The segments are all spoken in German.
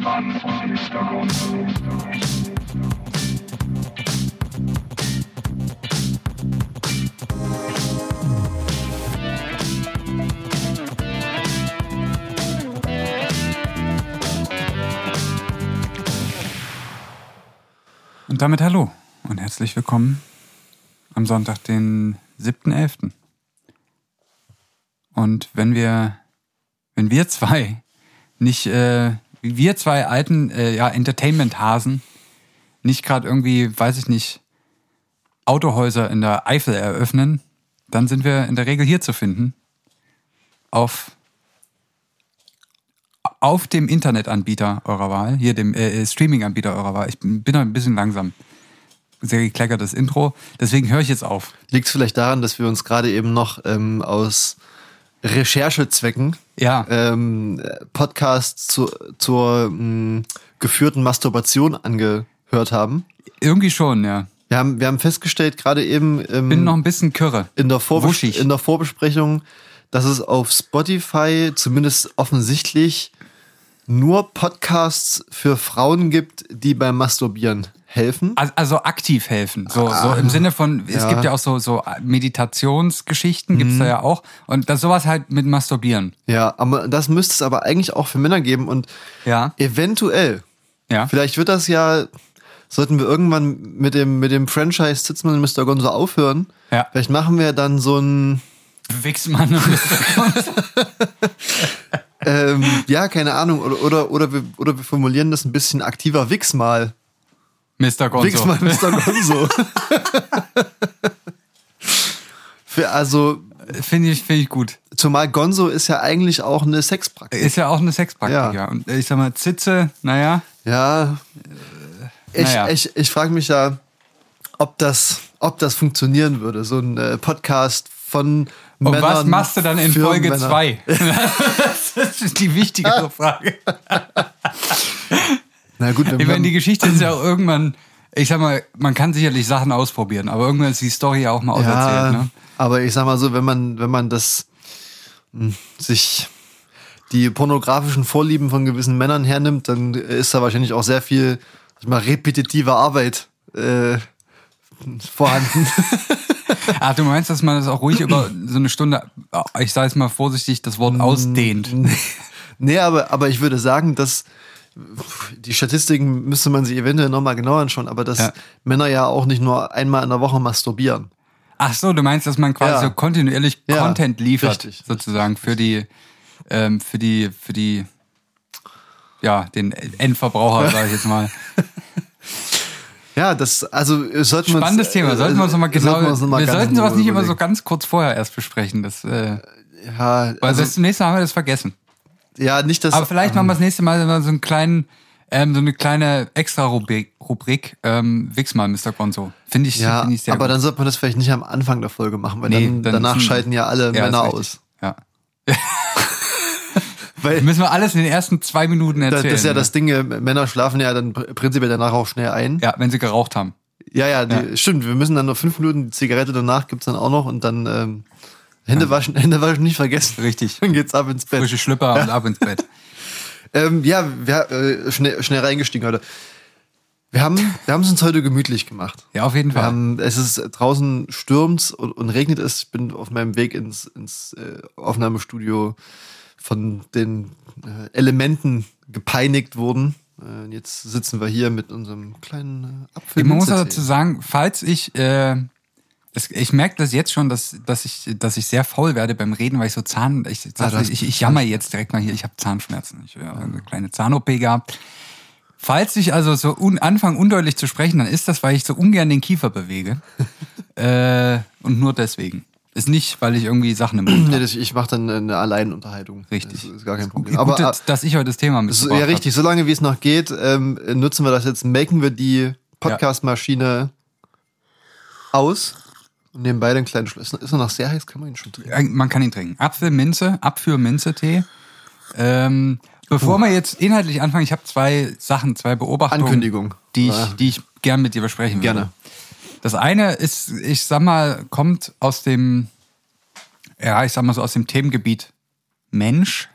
Und damit hallo und herzlich willkommen am Sonntag, den 7.11. Und wenn wir, wenn wir zwei nicht, äh, wir zwei alten äh, ja, Entertainment-Hasen nicht gerade irgendwie, weiß ich nicht, Autohäuser in der Eifel eröffnen, dann sind wir in der Regel hier zu finden. Auf, auf dem Internetanbieter eurer Wahl, hier dem äh, Streaming-Anbieter eurer Wahl. Ich bin bin ein bisschen langsam. Sehr gekleckertes Intro. Deswegen höre ich jetzt auf. Liegt es vielleicht daran, dass wir uns gerade eben noch ähm, aus Recherchezwecken Ja. ähm, Podcasts zu, zur mh, geführten Masturbation angehört haben? Irgendwie schon, ja. Wir haben, wir haben festgestellt, gerade eben ähm, Bin noch ein bisschen kürre. in, der Vorbes wuschig. in der Vorbesprechung, dass es auf Spotify zumindest offensichtlich nur Podcasts für Frauen gibt, die beim Masturbieren helfen. Also, also aktiv helfen. So, so im Sinne von, es ja. gibt ja auch so, so Meditationsgeschichten, gibt's da ja auch. Und das sowas halt mit Masturbieren. Ja, aber das müsste es aber eigentlich auch für Männer geben und Ja. eventuell Ja. Vielleicht wird das ja, sollten wir irgendwann mit dem, mit dem Franchise Zitzmann und Mr. Gonzo aufhören. Ja. Vielleicht machen wir dann so ein, Wichsmann. ähm, ja, keine Ahnung, oder, oder, oder, wir, oder wir formulieren das ein bisschen aktiver Wix mal. Mr. Gonzo. Wix mal Mr. Gonzo. Für, also, Finde ich, finde ich gut. zumal Gonzo ist ja eigentlich auch eine Sexpraktik. Ist ja auch eine Sexpraktiker. Ja. Und ich sag mal, Zitze, naja. Ja. Ich, Naja. ich, ich frage mich ja, ob das, ob das funktionieren würde. So ein äh, Podcast von Und Männern was machst du dann in Folge Männer. 2? das ist die wichtigere Frage. Na gut, wenn Ich meine, die Geschichte ist ja auch irgendwann, ich sag mal, man kann sicherlich Sachen ausprobieren, aber irgendwann ist die Story ja auch mal ja, auserzählt. Ne? aber ich sag mal so, wenn man, wenn man das mh, sich die pornografischen Vorlieben von gewissen Männern hernimmt, dann ist da wahrscheinlich auch sehr viel ich mal, repetitive Arbeit äh, vorhanden. Ach, du meinst, dass man das auch ruhig über so eine Stunde, ich sage jetzt mal vorsichtig, das Wort ausdehnt. nee, aber, aber ich würde sagen, dass die Statistiken müsste man sich eventuell nochmal genauer anschauen, aber dass Ja. Männer ja auch nicht nur einmal in der Woche masturbieren. Ach so, du meinst, dass man quasi Ja. so kontinuierlich Ja, Content liefert, richtig, sozusagen für die, ähm, für die, für die, ja, den Endverbraucher, sage ich jetzt mal. Ja, das, also äh, sollten wir uns- Spannendes Thema. Sollten wir uns nochmal äh, genau. sollten wir uns noch mal wir sollten sowas nicht immer so überlegen. ganz kurz vorher erst besprechen. Das, äh, Ja, weil also, das nächste Mal haben wir das vergessen. Ja, nicht das. Aber vielleicht machen wir das nächste Mal so einen kleinen, ähm, so eine kleine Extra-Rubrik, Rubrik, ähm, Wix mal, Mr. Gonzo. Finde ich, Ja, finde ich sehr aber gut. dann sollte man das vielleicht nicht am Anfang der Folge machen, weil Nee, dann, dann danach schalten ja alle Ja, Männer aus. Ja. Weil Müssen wir alles in den ersten zwei Minuten erzählen. das ist ja ne? das Ding, äh, Männer schlafen ja dann pr- prinzipiell danach auch schnell ein. ja, wenn sie geraucht haben. Ja, ja, die, stimmt. Wir müssen dann noch fünf Minuten, die Zigarette danach gibt's dann auch noch und dann ähm, Hände waschen, Hände waschen nicht vergessen. Richtig. Dann geht's ab ins Bett. Frische Schlüpper und ab ins Bett. Ähm, ja, wir, äh, schnell, schnell reingestiegen heute. Wir haben wir haben es uns heute gemütlich gemacht. Ja, auf jeden Fall. haben, es ist draußen stürmt und, und regnet es. Ich bin auf meinem Weg ins, ins äh, Aufnahmestudio von den äh, Elementen gepeinigt worden. Äh, jetzt sitzen wir hier mit unserem kleinen äh, Apfel. Man muss dazu sagen, falls ich, äh, es, ich merke das jetzt schon, dass, dass, ich, dass ich sehr faul werde beim Reden, weil ich so Zahn, ich, Ah, du hast- ich, ich jammer jetzt direkt mal hier, ich habe Zahnschmerzen. Ich habe eine kleine Zahn-OP gehabt. Falls ich also so un, anfange undeutlich zu sprechen, dann ist das, weil ich so ungern den Kiefer bewege. äh, und nur deswegen. Ist nicht, weil ich irgendwie Sachen im Mund Nee, das, ich mache dann eine Alleinunterhaltung. Richtig. Das ist gar kein Gut, Problem. Aber dass, dass ich heute das Thema mitgebracht ja, richtig. Solange wie es noch geht, ähm, nutzen wir das jetzt, melken wir die Podcast-Maschine aus und nehmen beide einen kleinen Schluss. Ist er noch sehr heiß? Kann man ihn schon trinken? Äh, Man kann ihn trinken. Apfel, Minze, Apfel, Minze-Tee. Ähm, bevor wir jetzt inhaltlich anfangen, ich habe zwei Sachen, zwei Beobachtungen. Ankündigung. Die Ja. ich, die ich gern mit dir besprechen würde. Gerne. Das eine ist, ich sag mal, kommt aus dem, ja, ich sag mal so aus dem Themengebiet Mensch.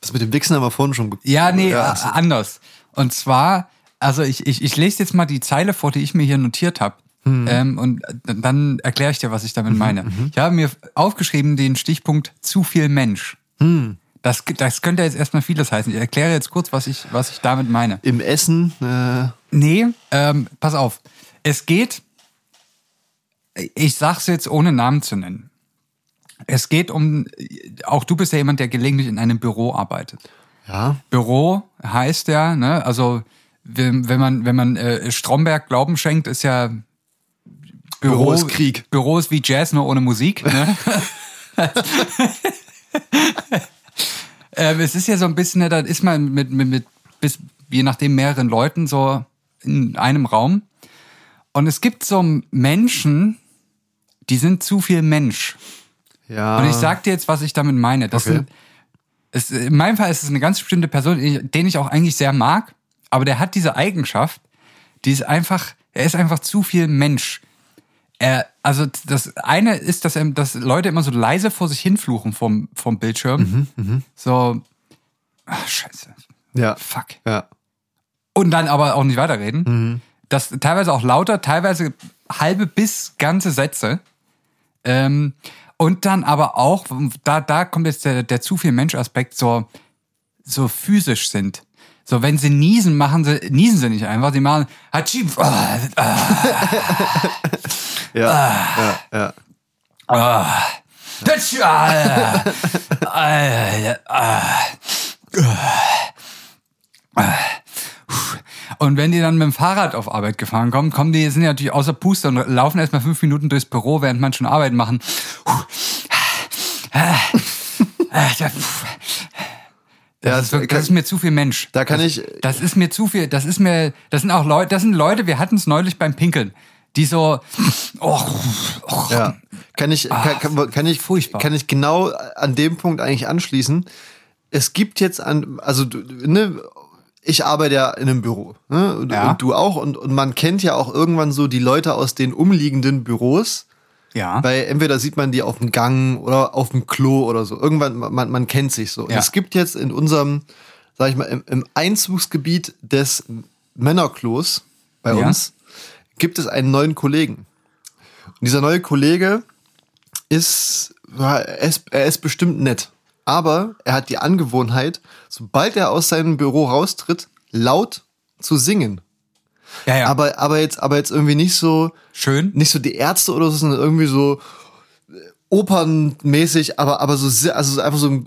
Das mit dem Wichsen haben wir vorhin schon. Ja, nee, Ja, also- anders. Und zwar, also ich, ich, ich lese jetzt mal die Zeile vor, die ich mir hier notiert habe. Hm. Ähm, und dann erkläre ich dir, was ich damit Mhm, meine. Ich habe mir aufgeschrieben den Stichpunkt zu viel Mensch. Hm. Das, das könnte jetzt erstmal vieles heißen. Ich erkläre jetzt kurz, was ich, was ich damit meine. Im Essen, äh, Nee, ähm, pass auf. Es geht, ich sag's jetzt ohne Namen zu nennen. Es geht um, auch du bist ja jemand, der gelegentlich in einem Büro arbeitet. ja, Büro heißt ja, ne, also wenn, wenn man, wenn man äh, Stromberg Glauben schenkt, ist ja Büro, Büro ist Krieg. Büro ist wie Jazz, nur ohne Musik. Ne? ähm, es ist ja so ein bisschen, ne, da ist man mit, mit, mit bis, je nachdem mehreren Leuten so in einem Raum. Und es gibt so Menschen, die sind zu viel Mensch. ja. Und ich sag dir jetzt, was ich damit meine. Das Okay. sind, es, in meinem Fall ist es eine ganz bestimmte Person, den ich auch eigentlich sehr mag, aber der hat diese Eigenschaft, die ist einfach, er ist einfach zu viel Mensch. Er, also das eine ist, dass, dass Leute immer so leise vor sich hinfluchen vom, vom Bildschirm. Mhm, So, ach, scheiße, ja, fuck. ja. Und dann aber auch nicht weiterreden. Mhm. Das teilweise auch lauter, teilweise halbe bis ganze Sätze. Ähm, und dann aber auch, da, da kommt jetzt der, der zu viel Mensch-Aspekt, so, so physisch sind. So, wenn sie niesen, machen sie, niesen sie nicht einfach, sie machen Hatschi, ah, Ja, ja, ja. ah, Hatschi, ah, ah, ah, ah. Und wenn die dann mit dem Fahrrad auf Arbeit gefahren kommen, kommen die, sind ja natürlich außer Puste und laufen erstmal fünf Minuten durchs Büro, während man schon Arbeit machen. Das, ist, wirklich- das ist mir zu viel Mensch. Da kann das, ich- Das ist mir zu viel. Das ist mir. Das sind auch Leute. Das sind Leute. Wir hatten es neulich beim Pinkeln, die so. Oh, oh, Ja. Kann ich, kann, kann, kann ich, furchtbar. kann ich genau an dem Punkt eigentlich anschließen. Es gibt jetzt an, also, du- ne, ich arbeite ja in einem Büro, ne, und, Ja. und du auch, und, und man kennt ja auch irgendwann so die Leute aus den umliegenden Büros, Ja. weil entweder sieht man die auf dem Gang oder auf dem Klo oder so. Irgendwann, man, man kennt sich so. Ja. es gibt jetzt in unserem, sag ich mal, im, im Einzugsgebiet des Männerklos bei Ja. uns, gibt es einen neuen Kollegen. Und dieser neue Kollege ist, er ist, er ist bestimmt nett. Aber er hat die Angewohnheit, sobald er aus seinem Büro raustritt, laut zu singen. ja, ja. Aber, aber jetzt, aber jetzt irgendwie nicht so, Schön. nicht so die Ärzte oder so, sondern irgendwie so äh, opernmäßig, aber, aber so, also so einfach so ein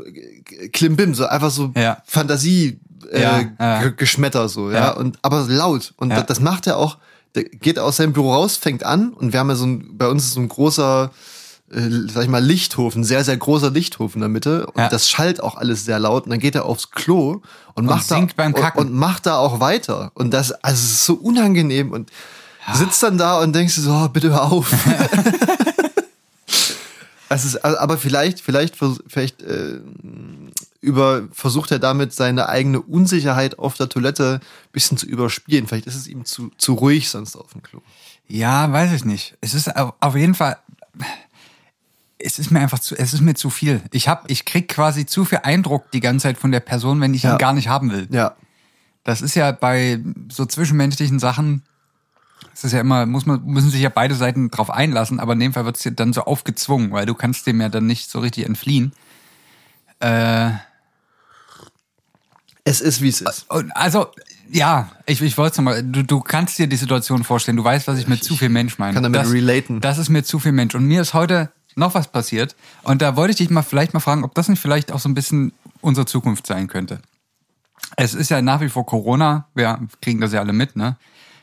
Klimbim, so einfach so Ja. Fantasie, äh, Ja, ja. Geschmetter so, ja, und, aber laut. Und das macht er auch, der geht aus seinem Büro raus, fängt an und wir haben ja so ein, bei uns ist so ein großer, äh, sag ich mal, Lichthof, ein sehr, sehr großer Lichthof in der Mitte. Und Ja. das schallt auch alles sehr laut. Und dann geht er aufs Klo und, macht singt da. Und, und macht da auch weiter. Und das, also es ist so unangenehm und sitzt dann da und denkst du so, oh, bitte hör auf. es ist, aber vielleicht, vielleicht, vielleicht äh, über, versucht er damit seine eigene Unsicherheit auf der Toilette ein bisschen zu überspielen. Vielleicht ist es ihm zu, zu ruhig sonst auf dem Klo. Ja, weiß ich nicht. Es ist au- auf jeden Fall. Es ist mir einfach zu, es ist mir zu viel. Ich hab, ich krieg quasi zu viel Eindruck die ganze Zeit von der Person, wenn ich Ja. ihn gar nicht haben will. Ja. Das ist ja bei so zwischenmenschlichen Sachen, es ist ja immer, muss man, müssen sich ja beide Seiten drauf einlassen, aber in dem Fall wird es dir dann so aufgezwungen, weil du kannst dem ja dann nicht so richtig entfliehen. Äh, Es ist, wie es ist. also, ja, ich, ich wollte es nochmal, du, du kannst dir die Situation vorstellen, du weißt, was ich mit zu viel Mensch meine. kann damit das, relaten. Das ist mir zu viel Mensch. Und mir ist heute noch was passiert. Und da wollte ich dich mal vielleicht mal fragen, ob das nicht vielleicht auch so ein bisschen unsere Zukunft sein könnte. Es ist ja nach wie vor Corona, wir kriegen das ja alle mit, ne?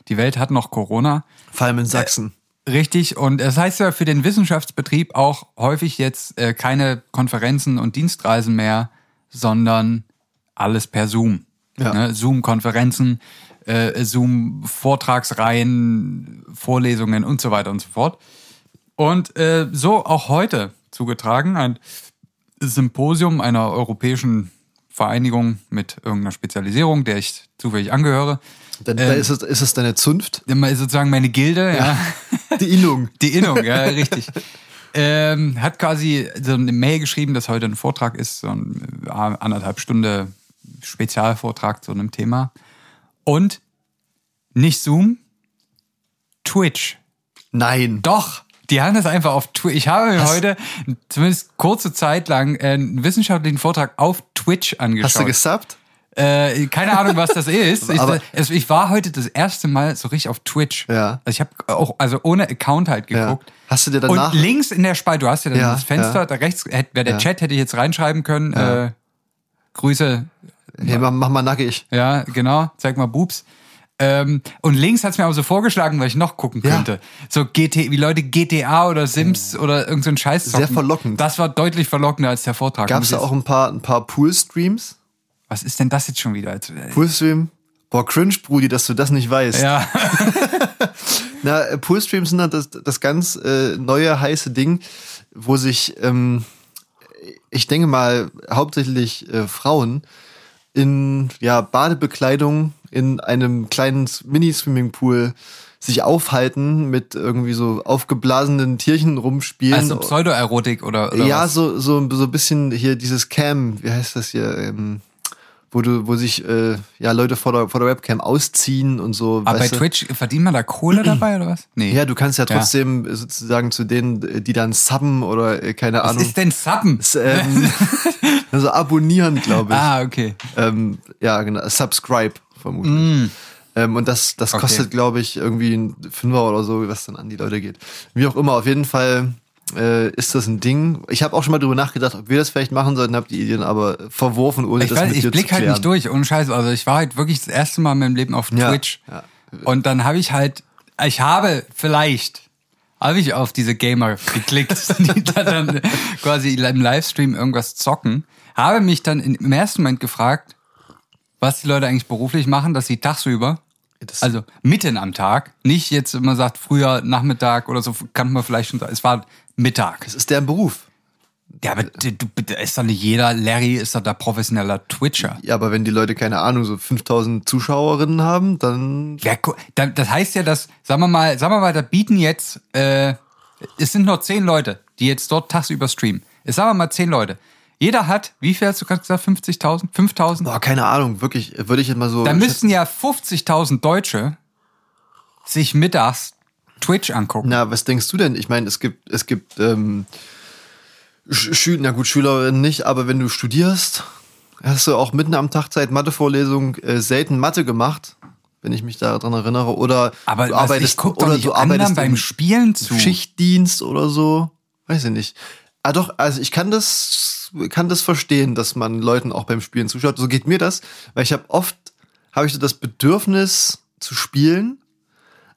Die Welt hat noch Corona. Vor allem in Sachsen. Richtig, und es heißt ja für den Wissenschaftsbetrieb auch häufig jetzt äh, keine Konferenzen und Dienstreisen mehr, sondern alles per Zoom. Ja. Ne? Zoom-Konferenzen, äh, Zoom-Vortragsreihen, Vorlesungen und so weiter und so fort. Und äh, so auch heute zugetragen, ein Symposium einer europäischen Vereinigung mit irgendeiner Spezialisierung, der ich zufällig angehöre. Dann, da ist, es, ist es deine Zunft? Immer Sozusagen meine Gilde, ja. Die Innung. Die Innung, ja, richtig. ähm, hat quasi so eine Mail geschrieben, dass heute ein Vortrag ist, so ein äh, anderthalb Stunde Spezialvortrag zu einem Thema. Und nicht Zoom, Twitch. Nein. Doch, die haben das einfach auf Twitch. Ich habe mir Hast- heute zumindest kurze Zeit lang einen wissenschaftlichen Vortrag auf Twitch angeschaut. Hast du gesubbt? Äh, keine Ahnung, was das ist. Ich, also ich war heute das erste Mal so richtig auf Twitch. Ja. Also ich habe auch, also ohne Account halt Ja. geguckt. Hast du dir danach. Und links in der Spalte, du hast ja dann Ja, das Fenster, ja. da rechts, wäre der Ja. Chat, hätte ich jetzt reinschreiben können. Äh, Grüße, hey, mach, mach mal nackig. ja, genau, zeig mal Boobs. Ähm, und links hat's mir aber so vorgeschlagen, weil ich noch gucken Ja. könnte. So GT, wie Leute GTA oder Sims oder irgend so ein Scheiß Sehr zocken. verlockend. Das war deutlich verlockender als der Vortrag. Gab es da auch ein paar, ein paar Pool-Streams? Was ist denn das jetzt schon wieder? Äh, Poolstream? Boah, cringe, Brudi, dass du das nicht weißt. Ja, Na, äh, Poolstreams sind halt das, das ganz äh, neue heiße Ding, wo sich, ähm, ich denke mal, hauptsächlich äh, Frauen in ja, Badebekleidung in einem kleinen Mini-Swimmingpool sich aufhalten, mit irgendwie so aufgeblasenen Tierchen rumspielen. also Pseudoerotik oder, oder ja, was? so, so, so ein bisschen hier dieses Cam, wie heißt das hier, ähm, wo du, wo sich äh, ja Leute vor der, vor der Webcam ausziehen und so. Aber bei du? Twitch verdient man da Kohle dabei oder was? Nee. Ja, du kannst ja Ja. trotzdem sozusagen zu denen, die dann subben oder äh, keine was Ahnung. ist denn Subben? Ähm, also abonnieren, glaube ich. Ah, okay. Ähm, ja, genau. Subscribe, vermutlich. Ähm, und das, das Okay. kostet, glaube ich, irgendwie ein Fünfer oder so, was dann an die Leute geht. Wie auch immer, auf jeden Fall äh, ist das ein Ding. Ich habe auch schon mal drüber nachgedacht, ob wir das vielleicht machen sollten, habe die Ideen aber verworfen, ohne Ich, das weiß, mit ich dir blick zu halt klären. nicht durch, ohne Scheiß. Also ich war halt wirklich das erste Mal in meinem Leben auf Ja, Twitch. ja. Und dann habe ich halt, ich habe vielleicht, habe ich auf diese Gamer geklickt, die da dann quasi im Livestream irgendwas zocken, habe mich dann im ersten Moment gefragt, was die Leute eigentlich beruflich machen, dass sie tagsüber, Das- also mitten am Tag, nicht jetzt immer sagt früher Nachmittag oder so, kann man vielleicht schon sagen, es war Mittag. Das ist deren Beruf. Ja, aber du, du, da ist doch nicht jeder, Larry ist doch der professioneller Twitcher. Ja, aber wenn die Leute, keine Ahnung, so 5000 Zuschauerinnen haben, dann Ja, da- das heißt ja, dass, sagen wir mal, sagen wir mal, da bieten jetzt, äh, es sind nur zehn Leute, die jetzt dort tagsüber streamen. Es sagen wir mal zehn Leute. Jeder hat, wie viel hast du gerade gesagt, 50.000? 5.000? Boah, keine Ahnung, wirklich, würde ich jetzt mal so. Da müssten ja 50.000 Deutsche sich mittags Twitch angucken. Na, was denkst du denn? Ich meine, es gibt, es gibt, ähm, Sch Schü na gut, Schülerinnen nicht, aber wenn du studierst, hast du auch mitten am Tag Zeit Mathevorlesung äh, selten Mathe gemacht, wenn ich mich daran erinnere. Oder Aber du arbeitest, ich guck doch oder nicht du arbeitest beim im Spielen zu. Schichtdienst oder so. Weiß ich nicht. Ah doch, also ich kann das, kann das verstehen, dass man Leuten auch beim Spielen zuschaut. So geht mir das, weil ich habe oft, habe ich so das Bedürfnis zu spielen,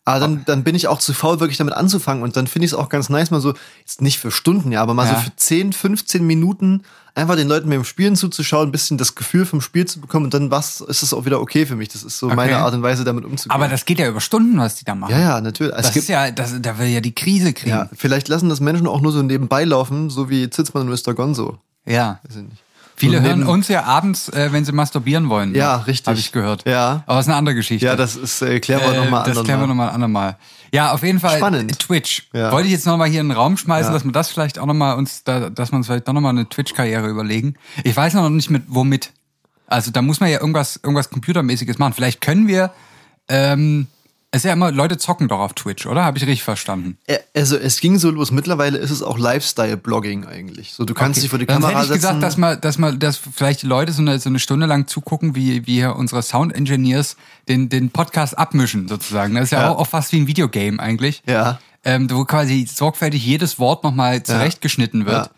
aber dann, dann bin ich auch zu faul, wirklich damit anzufangen. Und dann finde ich es auch ganz nice, mal so, jetzt nicht für Stunden, ja, aber mal Ja. so für 10, 15 Minuten einfach den Leuten beim Spielen zuzuschauen, ein bisschen das Gefühl vom Spiel zu bekommen und dann was ist es auch wieder okay für mich. Das ist so meine Okay. Art und Weise, damit umzugehen. Aber das geht ja über Stunden, was die da machen. ja, ja, natürlich. Es Das ist ja, das, da will ja die Krise kriegen. ja, vielleicht lassen das Menschen auch nur so nebenbei laufen, so wie Zitzmann und Mr. Gonzo. ja. Weiß ich nicht. Viele hören uns ja abends, äh, wenn sie masturbieren wollen. Ja, richtig. Habe ich gehört. Ja. Aber das ist eine andere Geschichte. Ja, das ist, äh, klären wir Äh, nochmal Das klären wir nochmal ein andermal. Ja, auf jeden Fall Spannend. Twitch. Ja. Wollte ich jetzt nochmal hier in den Raum schmeißen, Ja. dass wir das vielleicht auch nochmal uns, da, dass wir uns vielleicht doch nochmal eine Twitch-Karriere überlegen. Ich weiß noch nicht mit womit. Also da muss man ja irgendwas, irgendwas Computermäßiges machen. Vielleicht können wir, ähm, es ist ja immer, Leute zocken doch auf Twitch, oder? Habe ich richtig verstanden? Also es ging so los. Mittlerweile ist es auch Lifestyle-Blogging eigentlich. So, du kannst Okay. dich vor die Kamera hätte ich setzen. gesagt, dass man, dass man, dass vielleicht die Leute so eine, so eine Stunde lang zugucken, wie, wie hier unsere Sound Engineers den, den Podcast abmischen, sozusagen. Das ist ja, Ja. Auch, auch fast wie ein Videogame eigentlich. Ja. Ähm, wo quasi sorgfältig jedes Wort nochmal zurechtgeschnitten wird.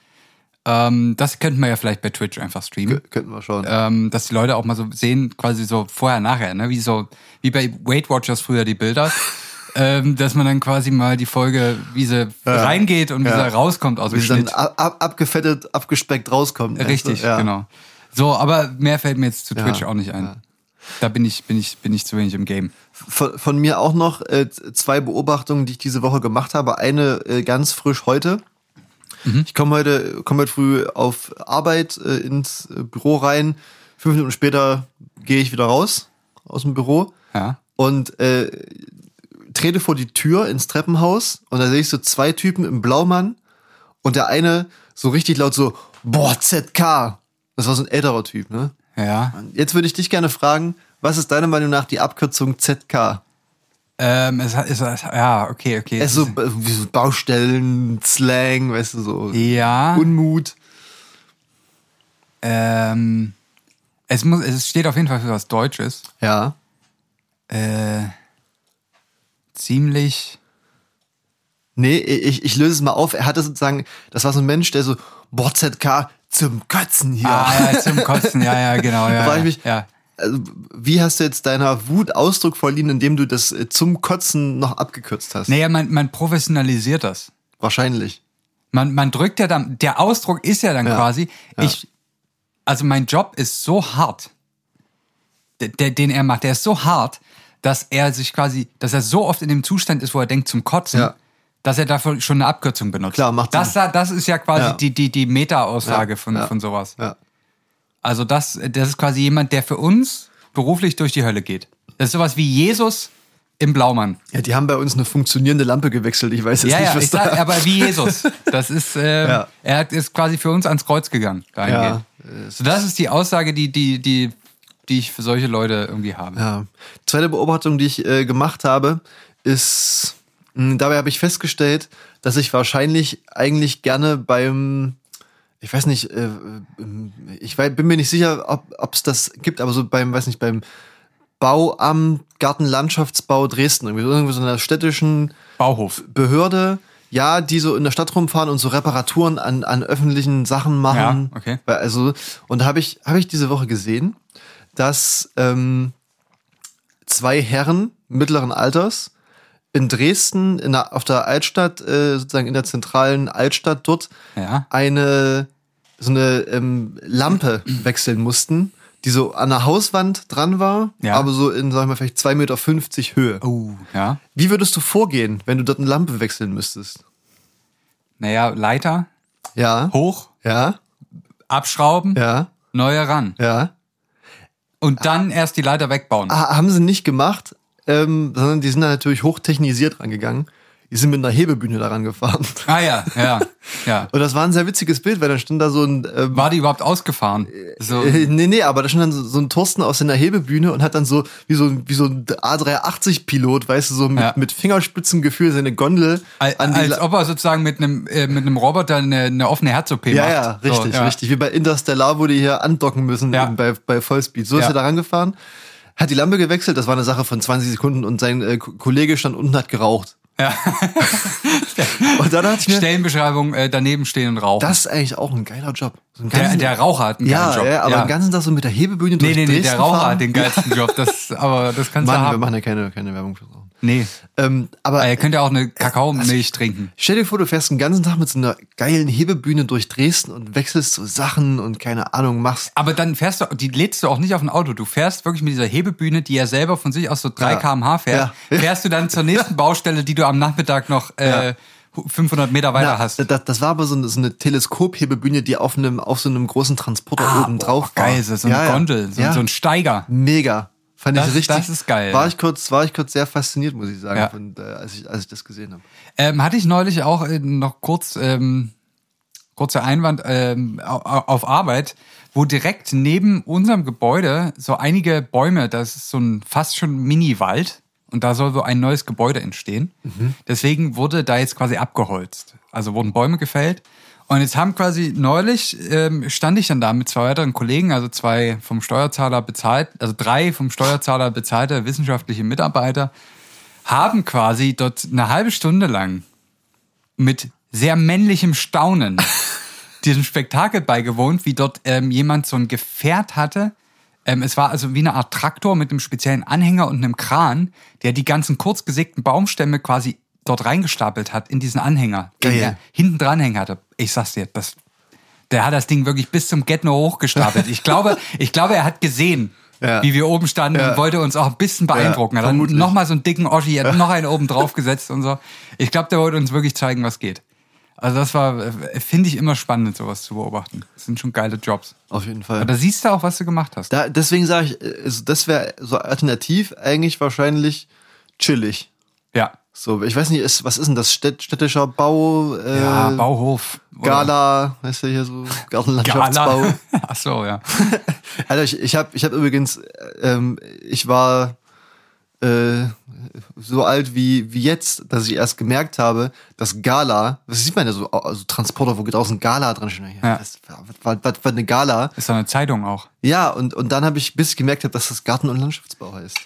Ähm, das könnten wir ja vielleicht bei Twitch einfach streamen. K- Könnten wir schauen. Ähm, dass die Leute auch mal so sehen, quasi so vorher, nachher, ne? Wie so, wie bei Weight Watchers früher die Bilder. ähm, dass man dann quasi mal die Folge, wie sie reingeht und wie Ja. sie rauskommt aus Wie dem sie dann Schnitt. ab, ab, abgefettet, abgespeckt rauskommt. Richtig, ja. genau. So, aber mehr fällt mir jetzt zu Ja, Twitch auch nicht ein. ja. Da bin ich, bin ich, bin ich zu wenig im Game. Von, von mir auch noch äh, zwei Beobachtungen, die ich diese Woche gemacht habe. Eine äh, ganz frisch heute. Mhm. Ich komme heute, komme heute früh auf Arbeit äh, ins äh, Büro rein. Fünf Minuten später gehe ich wieder raus aus dem Büro Ja. und äh, trete vor die Tür ins Treppenhaus und da sehe ich so zwei Typen im Blaumann Und der eine so richtig laut so, boah, ZK. Das war so ein älterer Typ, ne? Ja. Jetzt würde ich dich gerne fragen, was ist deiner Meinung nach die Abkürzung ZK? Ähm, es hat- ist, ja, okay, okay. Es ist so, äh, wie so Baustellen, Slang, weißt du, so ja. Unmut. Ähm, es, muss, es steht auf jeden Fall für was Deutsches. Ja. Äh, ziemlich. Nee, ich, ich löse es mal auf. Er hatte sozusagen, das war so ein Mensch, der so, boah, ZK, zum Kotzen hier. Ah, ja, zum Kotzen, ja, ja, genau. Ja, Da frage ich mich, ja. Also, wie hast du jetzt deiner Wut Ausdruck verliehen, indem du das äh, zum Kotzen noch abgekürzt hast? Naja, man, man professionalisiert das. Wahrscheinlich. Man, man drückt ja dann, der Ausdruck ist ja dann Ja, quasi, ja. ich, also mein Job ist so hart, der, den er macht, der ist so hart, dass er sich quasi, dass er so oft in dem Zustand ist, wo er denkt zum Kotzen, Ja. dass er dafür schon eine Abkürzung benutzt. Klar, macht das, Sinn. das ist ja quasi die, die, die Meta-Aussage von, von sowas. Ja. Also das, das ist quasi jemand, der für uns beruflich durch die Hölle geht. Das ist sowas wie Jesus im Blaumann. Ja, die haben bei uns eine funktionierende Lampe gewechselt. Ich weiß jetzt Ja, nicht, ja, was da. sag, aber wie Jesus. Das ist, äh, Ja. er hat- ist quasi für uns ans Kreuz gegangen. dahingehend. So, das ist die Aussage, die, die, die, die ich für solche Leute irgendwie habe. Ja. Zweite Beobachtung, die ich äh, gemacht habe, ist, mh, dabei habe ich festgestellt, dass ich wahrscheinlich eigentlich gerne beim, ich weiß nicht, äh, ähm, ich bin mir nicht sicher, ob es das gibt, aber so beim, weiß nicht, beim Bauamt Gartenlandschaftsbau Dresden, irgendwie so, irgendwie so einer städtischen Bauhof. Behörde, ja, die so in der Stadt rumfahren und so Reparaturen an, an öffentlichen Sachen machen. Ja, okay. Also, und da habe ich, habe ich diese Woche gesehen, dass ähm, zwei Herren mittleren Alters in Dresden, in der, auf der Altstadt, äh, sozusagen in der zentralen Altstadt dort, Ja. eine so eine ähm, Lampe wechseln mussten, die so an der Hauswand dran war, Ja. aber so in, sagen wir mal, vielleicht 2,50 Meter Höhe. Oh, ja. Wie würdest du vorgehen, wenn du dort eine Lampe wechseln müsstest? Naja, Leiter, Ja, hoch, ja, abschrauben, ja, neue ran. ja. Und dann erst die Leiter wegbauen. Ah, haben sie nicht gemacht, ähm, sondern die sind da natürlich hochtechnisiert rangegangen. Die sind mit einer Hebebühne daran gefahren. Ah ja, ja, ja. Und das war ein sehr witziges Bild, weil da stand da so ein ähm, War die überhaupt ausgefahren? So, Äh, nee, nee, aber da stand dann so, so ein Thorsten aus seiner Hebebühne und hat dann so, wie so, ein- wie so ein A380-Pilot, weißt du, so mit, Ja. mit Fingerspitzengefühl seine Gondel Al- an die als La- ob er sozusagen mit einem äh, mit einem Roboter eine, eine offene Herz-OP Ja, macht. ja, richtig, so, ja. richtig. Wie bei Interstellar, wo die hier andocken müssen Ja. bei, bei Vollspeed. So ist er da rangefahren, hat die Lampe gewechselt, das war eine Sache von 20 Sekunden und sein äh, Ko- Kollege stand unten und hat geraucht. Ja. Und dann dachte ich mir, Stellenbeschreibung äh, daneben stehen und rauchen. das ist eigentlich auch ein geiler Job. So einen der, der Raucher hat einen ja, geilen Job. ja, aber den ganzen Tag so mit der Hebebühne durch nee, nee, nee, Dresden der Raucher fahren. hat den geilsten Job. Das, aber das kannst du Mann, wir haben. machen ja keine, keine Werbung für Rauchen. Nee. Ähm, aber Er könnte ja auch eine Also Kakaomilch trinken. Stell dir vor, du fährst den ganzen Tag mit so einer geilen Hebebühne durch Dresden und wechselst so Sachen und keine Ahnung, machst. Aber dann fährst du, die lädst du auch nicht auf ein Auto. Du fährst wirklich mit dieser Hebebühne, die er selber von sich aus so 3 Ja. km/h fährt, Ja. fährst du dann zur nächsten Baustelle, die du am Nachmittag noch äh, 500 Meter weiter Na, hast. Das, das war aber so eine, so eine Teleskophebebühne, die auf einem, auf so einem großen Transporter Ah, oben drauf war. geil, so eine Ja, ja. Gondel, so, ja. so ein Steiger. Mega. Fand Das- ich richtig. das ist geil. War ich kurz, war ich kurz sehr fasziniert, muss ich sagen, Ja. von, äh, als, ich, als ich das gesehen habe. Ähm, hatte ich neulich auch äh, noch kurz, ähm, kurzer Einwand ähm, au- au- auf Arbeit, wo direkt neben unserem Gebäude so einige Bäume, das ist so ein fast schon Mini-Wald und da soll so ein neues Gebäude entstehen. Deswegen wurde da jetzt quasi abgeholzt. Also wurden Bäume gefällt. Und jetzt haben quasi neulich, ähm, stand ich dann da mit zwei weiteren Kollegen, also zwei vom Steuerzahler bezahlt, also drei vom Steuerzahler bezahlte wissenschaftliche Mitarbeiter, haben quasi dort eine halbe Stunde lang mit sehr männlichem Staunen diesem Spektakel beigewohnt, wie dort ähm, jemand so ein Gefährt hatte. Ähm, es war also wie eine Art Traktor mit einem speziellen Anhänger und einem Kran, der die ganzen kurz gesägten Baumstämme quasi dort reingestapelt hat in diesen Anhänger, den Geil. er hinten dranhängen hatte. Ich sag's dir, das, der hat das Ding wirklich bis zum Getno hochgestapelt. Ich glaube, ich glaube, er hat gesehen, Ja. wie wir oben standen Ja. und wollte uns auch ein bisschen beeindrucken. Ja, er hat dann nochmal so einen dicken Oschi, hat noch einen oben drauf gesetzt und so. Ich glaube, der wollte uns wirklich zeigen, was geht. Also das war, finde ich immer spannend, sowas zu beobachten. Das sind schon geile Jobs. Auf jeden Fall. Aber da siehst du auch, was du gemacht hast. Da, deswegen sage ich, äh, das wäre so alternativ eigentlich wahrscheinlich chillig. Ja. So, ich weiß nicht, ist, was ist denn das? Städt, städtischer Bau? Äh, Ja, Bauhof. oder- Gala, weißt du hier so, Gartenlandschaftsbau. Gala. Ach so, ja. Alter, ich, ich habe ich hab übrigens, ähm, ich war äh, so alt wie, wie jetzt, dass ich erst gemerkt habe, dass Gala, das sieht man ja so, also Transporter, wo draußen Gala dran steht. Ja. Was, was, was, was eine Gala? Ist doch eine Zeitung auch. Ja, und, und dann habe ich, bis ich gemerkt habe, dass das Garten- und Landschaftsbau heißt.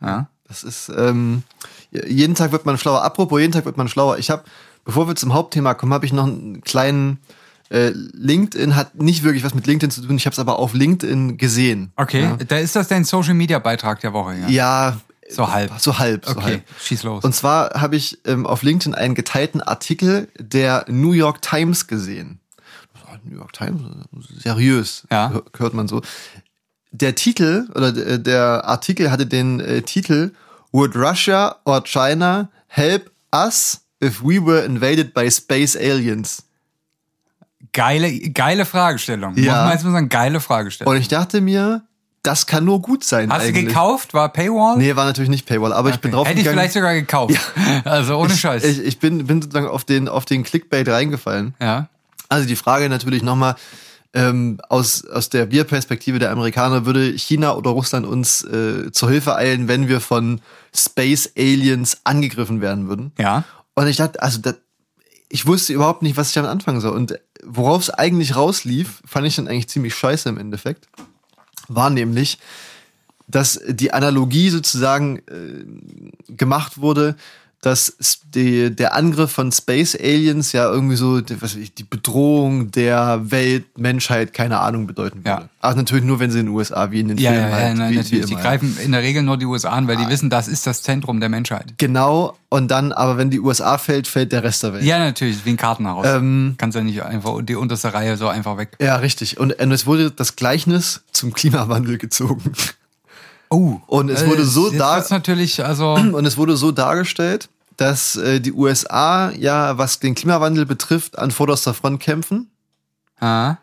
Ja. Das ist, ähm, jeden Tag wird man schlauer. Apropos, jeden Tag wird man schlauer. Ich habe, bevor wir zum Hauptthema kommen, habe ich noch einen kleinen, äh, LinkedIn hat nicht wirklich was mit LinkedIn zu tun. Ich habe es aber auf LinkedIn gesehen. Okay, Ja, da ist das dein Social Media Beitrag der Woche, ja? ja So halb. so halb, so Okay, halb. schieß los. Und zwar habe ich ähm, auf LinkedIn einen geteilten Artikel der New York Times gesehen. New York Times, äh, seriös, Ja. hör- hört man so. Der Titel oder der, der Artikel hatte den äh, Titel Would Russia or China help us if we were invaded by space aliens? Geile, geile Fragestellung. Ja. Muss man sagen, geile Fragestellung. Und ich dachte mir, das kann nur gut sein. Hast eigentlich. du gekauft? War Paywall? Nee, war natürlich nicht Paywall, aber ich bin drauf Hätte ich gegangen. vielleicht sogar gekauft. Also ohne Scheiß. Ich, ich bin, bin sozusagen auf den, auf den Clickbait reingefallen. ja. Also die Frage natürlich nochmal, ähm, aus, aus der Wir-Perspektive der Amerikaner, würde China oder Russland uns äh, zur Hilfe eilen, wenn wir von Space Aliens angegriffen werden würden? Ja. Und ich dachte, also das, ich wusste überhaupt nicht, was ich damit anfangen soll. Und worauf es eigentlich rauslief, fand ich dann eigentlich ziemlich scheiße im Endeffekt, war nämlich, dass die Analogie sozusagen äh, gemacht wurde, dass die, der Angriff von Space Aliens ja irgendwie so die, ich, die Bedrohung der Welt, Menschheit, keine Ahnung bedeuten Ja. würde. Aber natürlich nur, wenn sie in den USA, wie in den Ja, Filmen ja, ja, halt. nein, wie, natürlich. Wie Die immer, greifen in der Regel nur die USA an, weil Ah. die wissen, das ist das Zentrum der Menschheit. Genau, und dann, aber wenn die USA fällt, fällt der Rest der Welt. Ja, natürlich, wie ein Kartenhaus. Ähm, Kannst ja nicht einfach die unterste Reihe so einfach weg. Ja, richtig. Und, und es wurde das Gleichnis zum Klimawandel gezogen. Oh. Und es wurde so jetzt da- wird's natürlich, also. Und es wurde so dargestellt, dass äh, die USA ja, was den Klimawandel betrifft, an vorderster Front kämpfen. ah,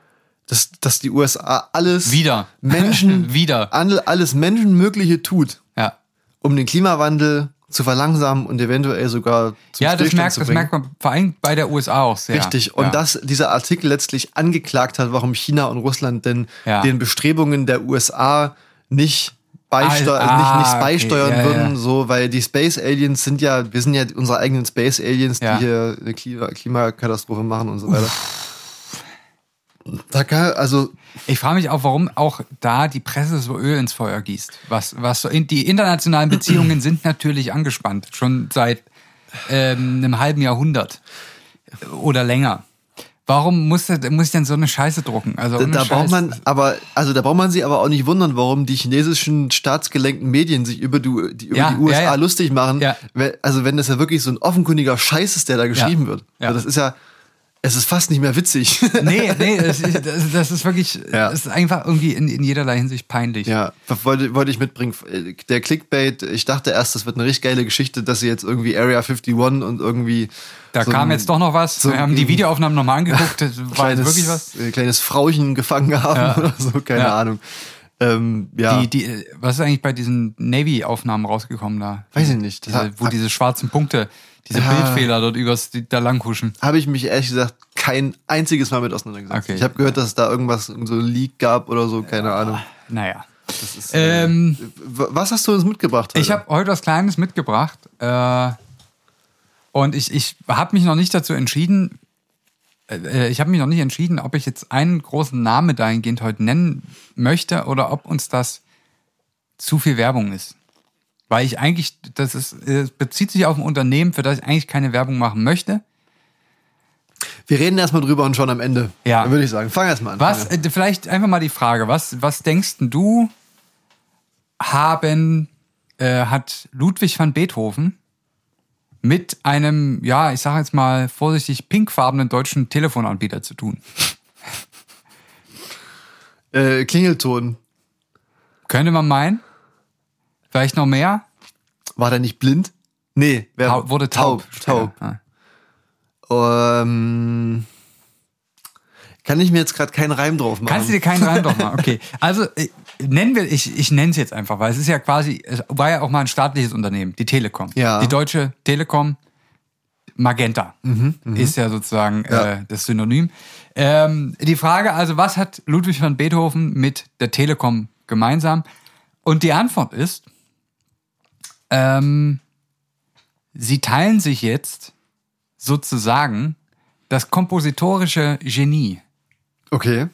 Dass, dass die USA alles wieder. Menschen, wieder. alles Menschenmögliche tut, Ja. um den Klimawandel zu verlangsamen und eventuell sogar zum Ja, das merkt, zu das bringen. merkt man vor allem bei der USA auch sehr. Richtig. Und ja. dass dieser Artikel letztlich angeklagt hat, warum China und Russland denn Ja. den Bestrebungen der USA nicht beisteuern, Ah, nicht, nicht okay. beisteuern Ja, ja. würden, so, weil die Space Aliens sind ja, wir sind ja unsere eigenen Space Aliens, Ja. die hier eine Klima Klimakatastrophe machen und so weiter. Da kann, also, Ich frage mich auch, warum auch da die Presse so Öl ins Feuer gießt. Was, was so die internationalen Beziehungen sind natürlich angespannt, schon seit ähm, einem halben Jahrhundert oder länger. Warum muss, muss ich denn so eine Scheiße drucken? Also da, da braucht man, aber, also da braucht man sich aber auch nicht wundern, warum die chinesischen staatsgelenkten Medien sich über die, die, über Ja, die USA ja, ja. lustig machen. Also wenn das ja wirklich so ein offenkundiger Scheiß ist, der da geschrieben wird. Also das ist ja, es ist fast nicht mehr witzig. Nee, nee, das, ist- das, das ist wirklich, Ja. das ist einfach irgendwie in, in jederlei Hinsicht peinlich. Ja, wollte, wollte ich mitbringen. Der Clickbait, ich dachte erst, das wird eine richtig geile Geschichte, dass sie jetzt irgendwie Area 51 und irgendwie. Da so kam ein jetzt doch noch was. so Wir haben die ein Videoaufnahmen nochmal angeguckt. War kleines, wirklich was. äh, kleines Frauchen gefangen haben Ja. oder so, keine Ja. Ahnung. Ähm, ja, Die, die, was ist eigentlich bei diesen Navy-Aufnahmen rausgekommen da? Weiß ich nicht. Diese, wo diese schwarzen Punkte, diese Ja. Bildfehler dort übers da langhuschen. habe ich mich ehrlich gesagt kein einziges Mal mit auseinandergesetzt. Okay. Ich habe gehört, dass es da irgendwas, so ein Leak gab oder so, keine Ahnung. Naja. Das ist, äh, Ähm, w- was hast du uns mitgebracht? ich habe heute was Kleines mitgebracht. Äh, und ich, ich habe mich noch nicht dazu entschieden, äh, ich habe mich noch nicht entschieden, ob ich jetzt einen großen Namen dahingehend heute nennen möchte oder ob uns das zu viel Werbung ist. Weil ich eigentlich, das ist, es bezieht sich auf ein Unternehmen, für das ich eigentlich keine Werbung machen möchte. Wir reden erstmal drüber und schon am Ende. Ja. Würde ich sagen. Fang erst mal an. Was, äh, vielleicht einfach mal die Frage, was, was denkst denn du, haben, äh, hat Ludwig van Beethoven mit einem, ja, ich sage jetzt mal vorsichtig, pinkfarbenen deutschen Telefonanbieter zu tun? Äh, Klingelton. Könnte man meinen? Vielleicht noch mehr? War der nicht blind? Nee, wer Tau- wurde taub. Taub. Ja. Ähm, kann ich mir jetzt gerade keinen Reim drauf machen. Kannst du dir keinen rein doch mal? Okay. Also, äh, nennen wir, ich, ich nenne es jetzt einfach, weil es ist ja quasi, es war ja auch mal ein staatliches Unternehmen, die Telekom. Ja. Die Deutsche Telekom, Magenta ist ja sozusagen Ja. Äh, das Synonym. Ähm, die Frage also, was hat Ludwig van Beethoven mit der Telekom gemeinsam? Und die Antwort ist, ähm, sie teilen sich jetzt sozusagen das kompositorische Genie. Okay.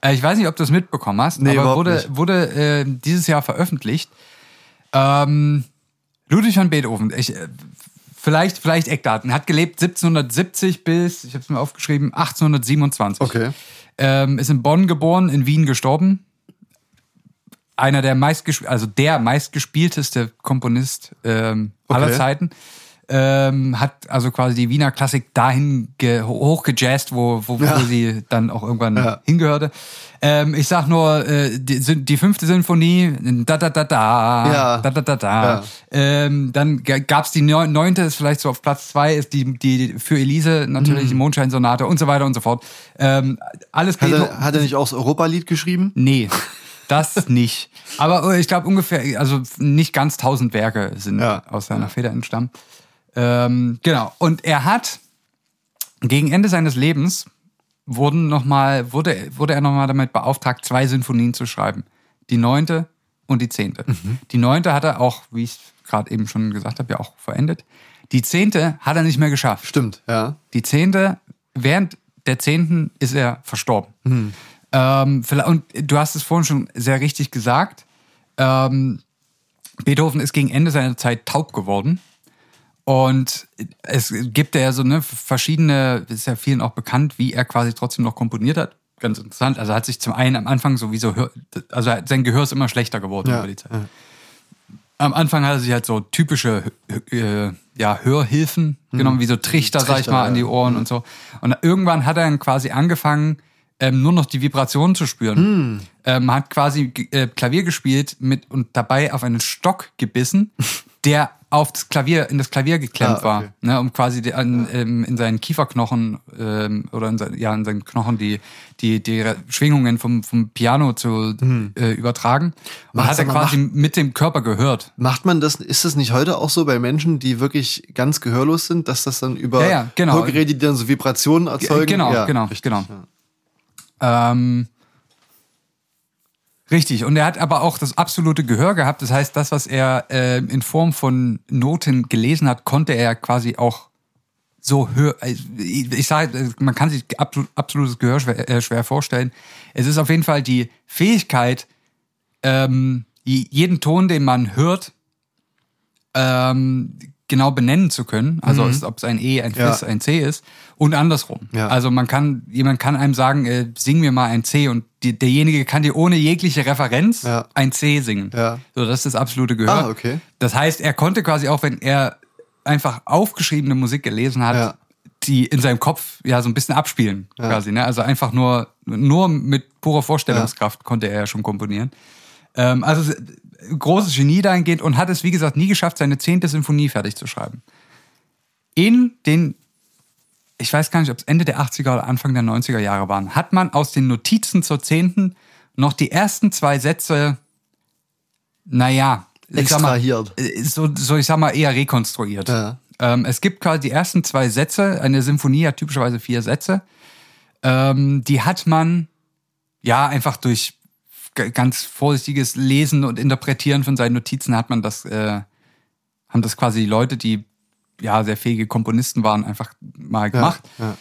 Äh, Ich weiß nicht, ob du es mitbekommen hast, Nee, aber wurde, nicht. wurde äh, dieses Jahr veröffentlicht. Ähm, Ludwig van Beethoven, ich, äh, vielleicht, vielleicht Eckdaten, hat gelebt 1770 bis, ich habe es mir aufgeschrieben, 1827. Okay. Ähm, ist in Bonn geboren, in Wien gestorben. Einer der meistgesp also der meistgespielteste Komponist ähm, aller Okay. Zeiten. Ähm, hat also quasi die Wiener Klassik dahin ge hochgejazzt, wo, wo, Ja. wo sie dann auch irgendwann Ja. hingehörte. Ähm, ich sag nur, äh, die, die fünfte Sinfonie, da da da da, Ja. da da da da. Ähm, dann gab's die neun- neunte, ist vielleicht so auf Platz zwei, ist die, die für Elise natürlich Mhm. die Mondscheinsonate und so weiter und so fort. Ähm, alles Hat er, hat er nicht auch das Europalied geschrieben? Nee, das nicht. Aber äh, ich glaube ungefähr, also nicht ganz tausend Werke sind Ja. aus seiner Feder entstammt. Ähm, genau. Und er hat gegen Ende seines Lebens wurden noch mal, wurde, wurde er nochmal damit beauftragt, zwei Sinfonien zu schreiben. Die neunte und die zehnte. Die neunte hat er auch, wie ich gerade eben schon gesagt habe, ja auch verendet. Die zehnte hat er nicht mehr geschafft. Stimmt, ja. Die zehnte, während der zehnten ist er verstorben. Ähm, und du hast es vorhin schon sehr richtig gesagt. Ähm, Beethoven ist gegen Ende seiner Zeit taub geworden. Und es gibt ja so ne, verschiedene, ist ja vielen auch bekannt, wie er quasi trotzdem noch komponiert hat. Ganz interessant. Also er hat sich zum einen am Anfang sowieso, also sein Gehör ist immer schlechter geworden Ja, über die Zeit. Am Anfang hat er sich halt so typische äh, ja, Hörhilfen genommen, wie so Trichter, sag ich Trichter, mal, an die ja. Ohren und so. Und irgendwann hat er dann quasi angefangen, ähm, nur noch die Vibrationen zu spüren. Ähm, hat quasi äh, Klavier gespielt mit und dabei auf einen Stock gebissen, der auf das Klavier, in das Klavier geklemmt Ah, war, okay. ne, um quasi die, an, ähm, in seinen Kieferknochen ähm, oder in, sein, ja, in seinen Knochen die, die, die Schwingungen vom, vom Piano zu äh, übertragen. Und Macht's hat er quasi mit dem Körper gehört. Macht man das, ist das nicht heute auch so bei Menschen, die wirklich ganz gehörlos sind, dass das dann über Ja, ja, genau. Hörgeräte, die dann so Vibrationen erzeugen? genau, ja, genau, richtig, genau. Ähm, richtig. Und er hat aber auch das absolute Gehör gehabt. Das heißt, das, was er äh, in Form von Noten gelesen hat, konnte er quasi auch so hör. also, Ich, sage, man kann sich absolut, absolutes Gehör schwer, äh, schwer vorstellen. Es ist auf jeden Fall die Fähigkeit, ähm, je- jeden Ton, den man hört, ähm, genau benennen zu können. Also ist- ob es ein E, ein Mhm. Ja. Fis, ein C ist und andersrum. Ja. Also man kann, jemand kann einem sagen, äh, sing mir mal ein C und die, derjenige kann dir ohne jegliche Referenz Ja. ein C singen. So, das ist das absolute Gehör. Ah, okay. Das heißt, er konnte quasi auch, wenn er einfach aufgeschriebene Musik gelesen hat, die in seinem Kopf ja so ein bisschen abspielen, quasi. Ne? Also einfach nur, nur mit purer Vorstellungskraft konnte er ja schon komponieren. Ähm, also großes Genie dahingehend und hat es, wie gesagt, nie geschafft, seine zehnte Sinfonie fertig zu schreiben. In den, ich weiß gar nicht, ob es Ende der 80er oder Anfang der 90er Jahre waren, hat man aus den Notizen zur zehnten noch die ersten zwei Sätze, naja, ich sag mal, Extrahiert. äh, so, so ich sag mal, eher rekonstruiert. Ja. Ähm, es gibt quasi die ersten zwei Sätze, eine Symphonie hat typischerweise vier Sätze. Ähm, die hat man ja einfach durch ganz vorsichtiges Lesen und Interpretieren von seinen Notizen hat man das, äh, haben das quasi die Leute, die ja sehr fähige Komponisten waren, einfach mal gemacht. ja.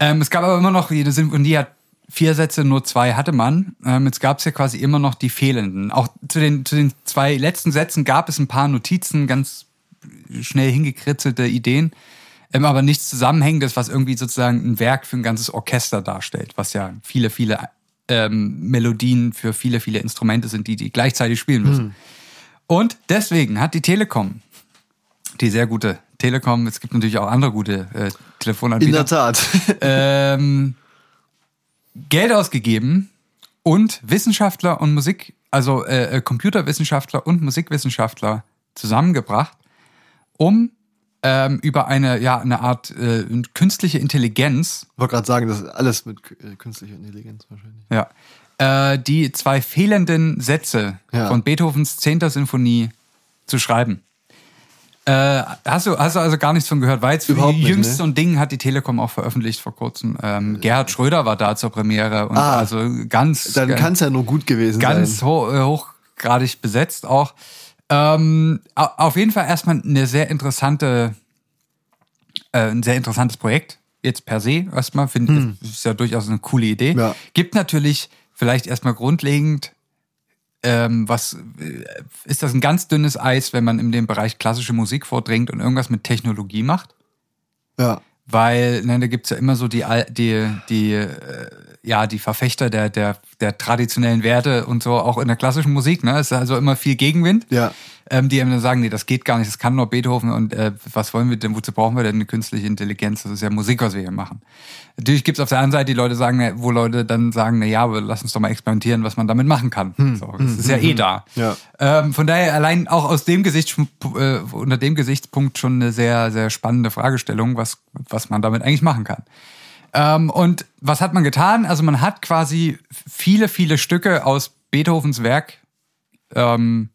Ähm, es gab aber immer noch, jede Symphonie hat vier Sätze, nur zwei hatte man. Ähm, jetzt gab es ja quasi immer noch die fehlenden. Auch zu den, zu den zwei letzten Sätzen gab es ein paar Notizen, ganz schnell hingekritzelte Ideen, ähm, aber nichts Zusammenhängendes, was irgendwie sozusagen ein Werk für ein ganzes Orchester darstellt, was ja viele, viele ähm, Melodien für viele, viele Instrumente sind, die die gleichzeitig spielen müssen. Und deswegen hat die Telekom, die sehr gute Telekom, es gibt natürlich auch andere gute äh, In Telefonanbieter, der Tat. ähm, Geld ausgegeben und Wissenschaftler und Musik, also äh, äh, Computerwissenschaftler und Musikwissenschaftler zusammengebracht, um ähm, über eine ja eine Art äh, künstliche Intelligenz Ich wollte gerade sagen, das ist alles mit äh, künstlicher Intelligenz wahrscheinlich. ja äh, die zwei fehlenden Sätze Ja. von Beethovens 10. Sinfonie zu schreiben. Äh, hast, du, hast du also gar nichts von gehört? War jetzt Überhaupt nicht, jüngst ne? so ein Ding, hat die Telekom auch veröffentlicht vor kurzem. Ähm, Gerhard Schröder war da zur Premiere und Ah. also ganz, Dann kann es ja nur gut gewesen ganz sein. ho äh, hochgradig besetzt auch. Ähm, au- auf jeden Fall erstmal eine sehr interessante, äh, ein sehr interessantes Projekt. Jetzt per se erstmal, finde ich, ist ja durchaus eine coole Idee. Ja. Gibt natürlich vielleicht erstmal grundlegend, ähm, was äh, ist das ein ganz dünnes Eis, wenn man in dem Bereich klassische Musik vordringt und irgendwas mit Technologie macht? Ja. Weil, ne, da gibt's ja immer so die, die, die, äh, ja, die Verfechter der, der, der traditionellen Werte und so, auch in der klassischen Musik, ne? Es ist also immer viel Gegenwind. Ja. Ähm, die einem dann sagen, nee, das geht gar nicht, das kann nur Beethoven und äh, was wollen wir denn, wozu brauchen wir denn eine künstliche Intelligenz? Das ist ja Musik, was wir hier machen. Natürlich gibt's auf der anderen Seite die Leute sagen, wo Leute dann sagen, na ja, aber lass uns doch mal experimentieren, was man damit machen kann. so, das ist ja eh da. Ja. Ähm, von daher allein auch aus dem Gesicht, äh, unter dem Gesichtspunkt schon eine sehr, sehr spannende Fragestellung, was, was man damit eigentlich machen kann. Ähm, und was hat man getan? Also man hat quasi viele, viele Stücke aus Beethovens Werk, ähm,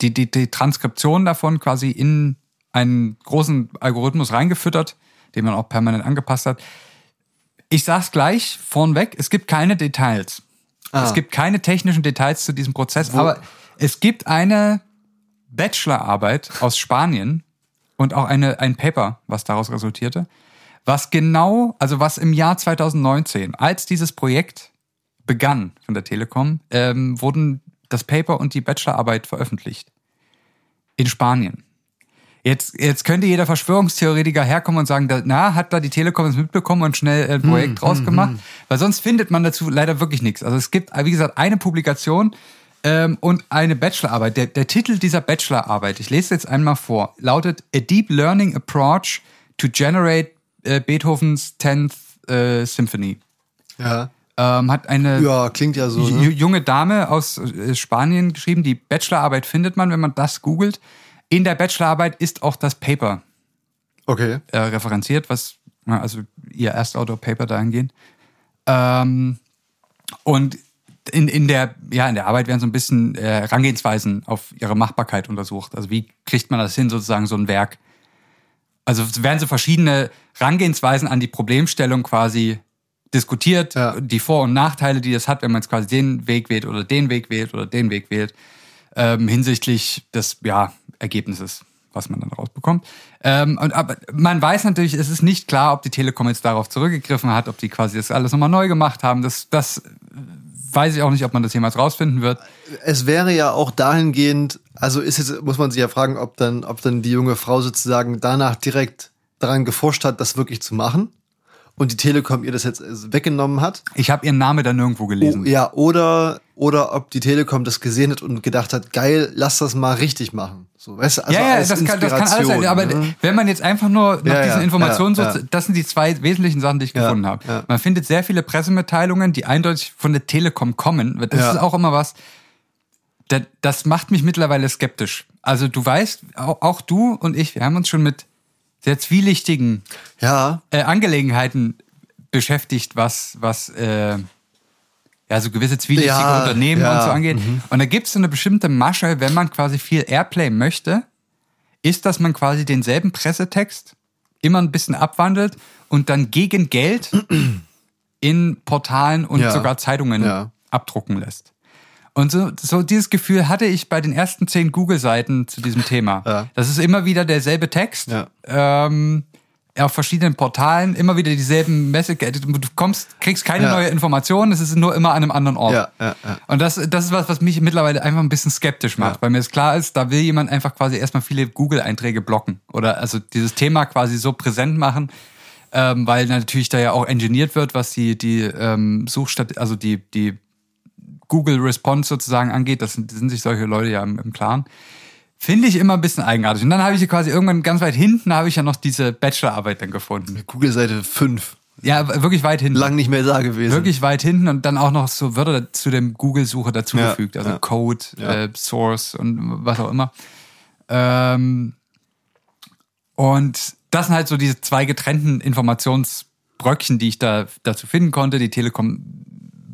die, die, die Transkription davon quasi in einen großen Algorithmus reingefüttert, den man auch permanent angepasst hat. Ich sag's gleich vornweg, es gibt keine Details. Ah. Es gibt keine technischen Details zu diesem Prozess, aber es gibt eine Bachelorarbeit aus Spanien und auch eine, ein Paper, was daraus resultierte, was genau, also was im Jahr 2019, als dieses Projekt begann von der Telekom, ähm, wurden das Paper und die Bachelorarbeit veröffentlicht. In Spanien. Jetzt, jetzt könnte jeder Verschwörungstheoretiker herkommen und sagen, na, hat da die Telekom es mitbekommen und schnell ein Projekt draus gemacht? Weil sonst findet man dazu leider wirklich nichts. Also es gibt, wie gesagt, eine Publikation ähm, und eine Bachelorarbeit. Der, der Titel dieser Bachelorarbeit, ich lese jetzt einmal vor, lautet A Deep Learning Approach to Generate äh, Beethovens 10th äh, Symphony. Ja. Ähm, hat eine Ja, klingt ja so. Ne? junge Dame aus äh, Spanien geschrieben. Die Bachelorarbeit findet man, wenn man das googelt. In der Bachelorarbeit ist auch das Paper Okay. äh, referenziert, was also ihr Erstautor-Paper dahingehend. Ähm, und in, in der ja in der Arbeit werden so ein bisschen äh, Herangehensweisen auf ihre Machbarkeit untersucht. Also wie kriegt man das hin, sozusagen so ein Werk? Also werden so verschiedene Herangehensweisen an die Problemstellung quasi diskutiert, Ja. die Vor- und Nachteile, die das hat, wenn man jetzt quasi den Weg wählt oder den Weg wählt oder den Weg wählt, ähm, hinsichtlich des ja, Ergebnisses, was man dann rausbekommt. Ähm, und, aber man weiß natürlich, es ist nicht klar, ob die Telekom jetzt darauf zurückgegriffen hat, ob die quasi das alles nochmal neu gemacht haben. Das, das weiß ich auch nicht, ob man das jemals rausfinden wird. Es wäre ja auch dahingehend, also ist jetzt, muss man sich ja fragen, ob dann, ob dann die junge Frau sozusagen danach direkt daran geforscht hat, das wirklich zu machen. Und die Telekom ihr das jetzt äh, weggenommen hat. Ich habe ihren Namen da nirgendwo gelesen. Oh, ja, oder, oder ob die Telekom das gesehen hat und gedacht hat, geil, lass das mal richtig machen. So, weißt du, also ja, ja, das kann, das kann alles sein. Aber ne? wenn man jetzt einfach nur nach Ja, diesen ja, Informationen ja, ja. das sind die zwei wesentlichen Sachen, die ich gefunden habe. Man findet sehr viele Pressemitteilungen, die eindeutig von der Telekom kommen. Das ist auch immer was, das, das macht mich mittlerweile skeptisch. Also du weißt, auch, auch du und ich, wir haben uns schon mit sehr zwielichtigen Ja, äh, Angelegenheiten beschäftigt, was, was äh, ja, so gewisse zwielichtige Ja, Unternehmen ja, und so angeht. Und da gibt es so eine bestimmte Masche, wenn man quasi viel Airplay möchte, ist, dass man quasi denselben Pressetext immer ein bisschen abwandelt und dann gegen Geld in Portalen und Ja. sogar Zeitungen Ja. abdrucken lässt. Und so, so dieses Gefühl hatte ich bei den ersten zehn Google-Seiten zu diesem Thema. Ja. Das ist immer wieder derselbe Text. Ähm, auf verschiedenen Portalen immer wieder dieselben Message. Du kommst, kriegst keine Ja. neue Information, es ist nur immer an einem anderen Ort. Ja, ja, ja. Und das, das ist was, was mich mittlerweile einfach ein bisschen skeptisch macht, Ja. weil mir es klar ist, da will jemand einfach quasi erstmal viele Google-Einträge blocken oder also dieses Thema quasi so präsent machen, ähm, weil natürlich da ja auch engineert wird, was die, die ähm, Suchstat, also die, die Google Response sozusagen angeht. Das sind, sind sich solche Leute ja im, im Klaren. Finde ich immer ein bisschen eigenartig. Und dann habe ich quasi irgendwann ganz weit hinten habe ich ja noch diese Bachelorarbeit dann gefunden. Google-Seite 5. Ja, wirklich weit hinten. Lang nicht mehr da gewesen. Wirklich weit hinten und dann auch noch so Wörter zu dem Google-Suche dazugefügt. Ja, also ja. Code, Ja. Äh, Source und was auch immer. Ähm, und das sind halt so diese zwei getrennten Informationsbröckchen, die ich da dazu finden konnte. Die Telekom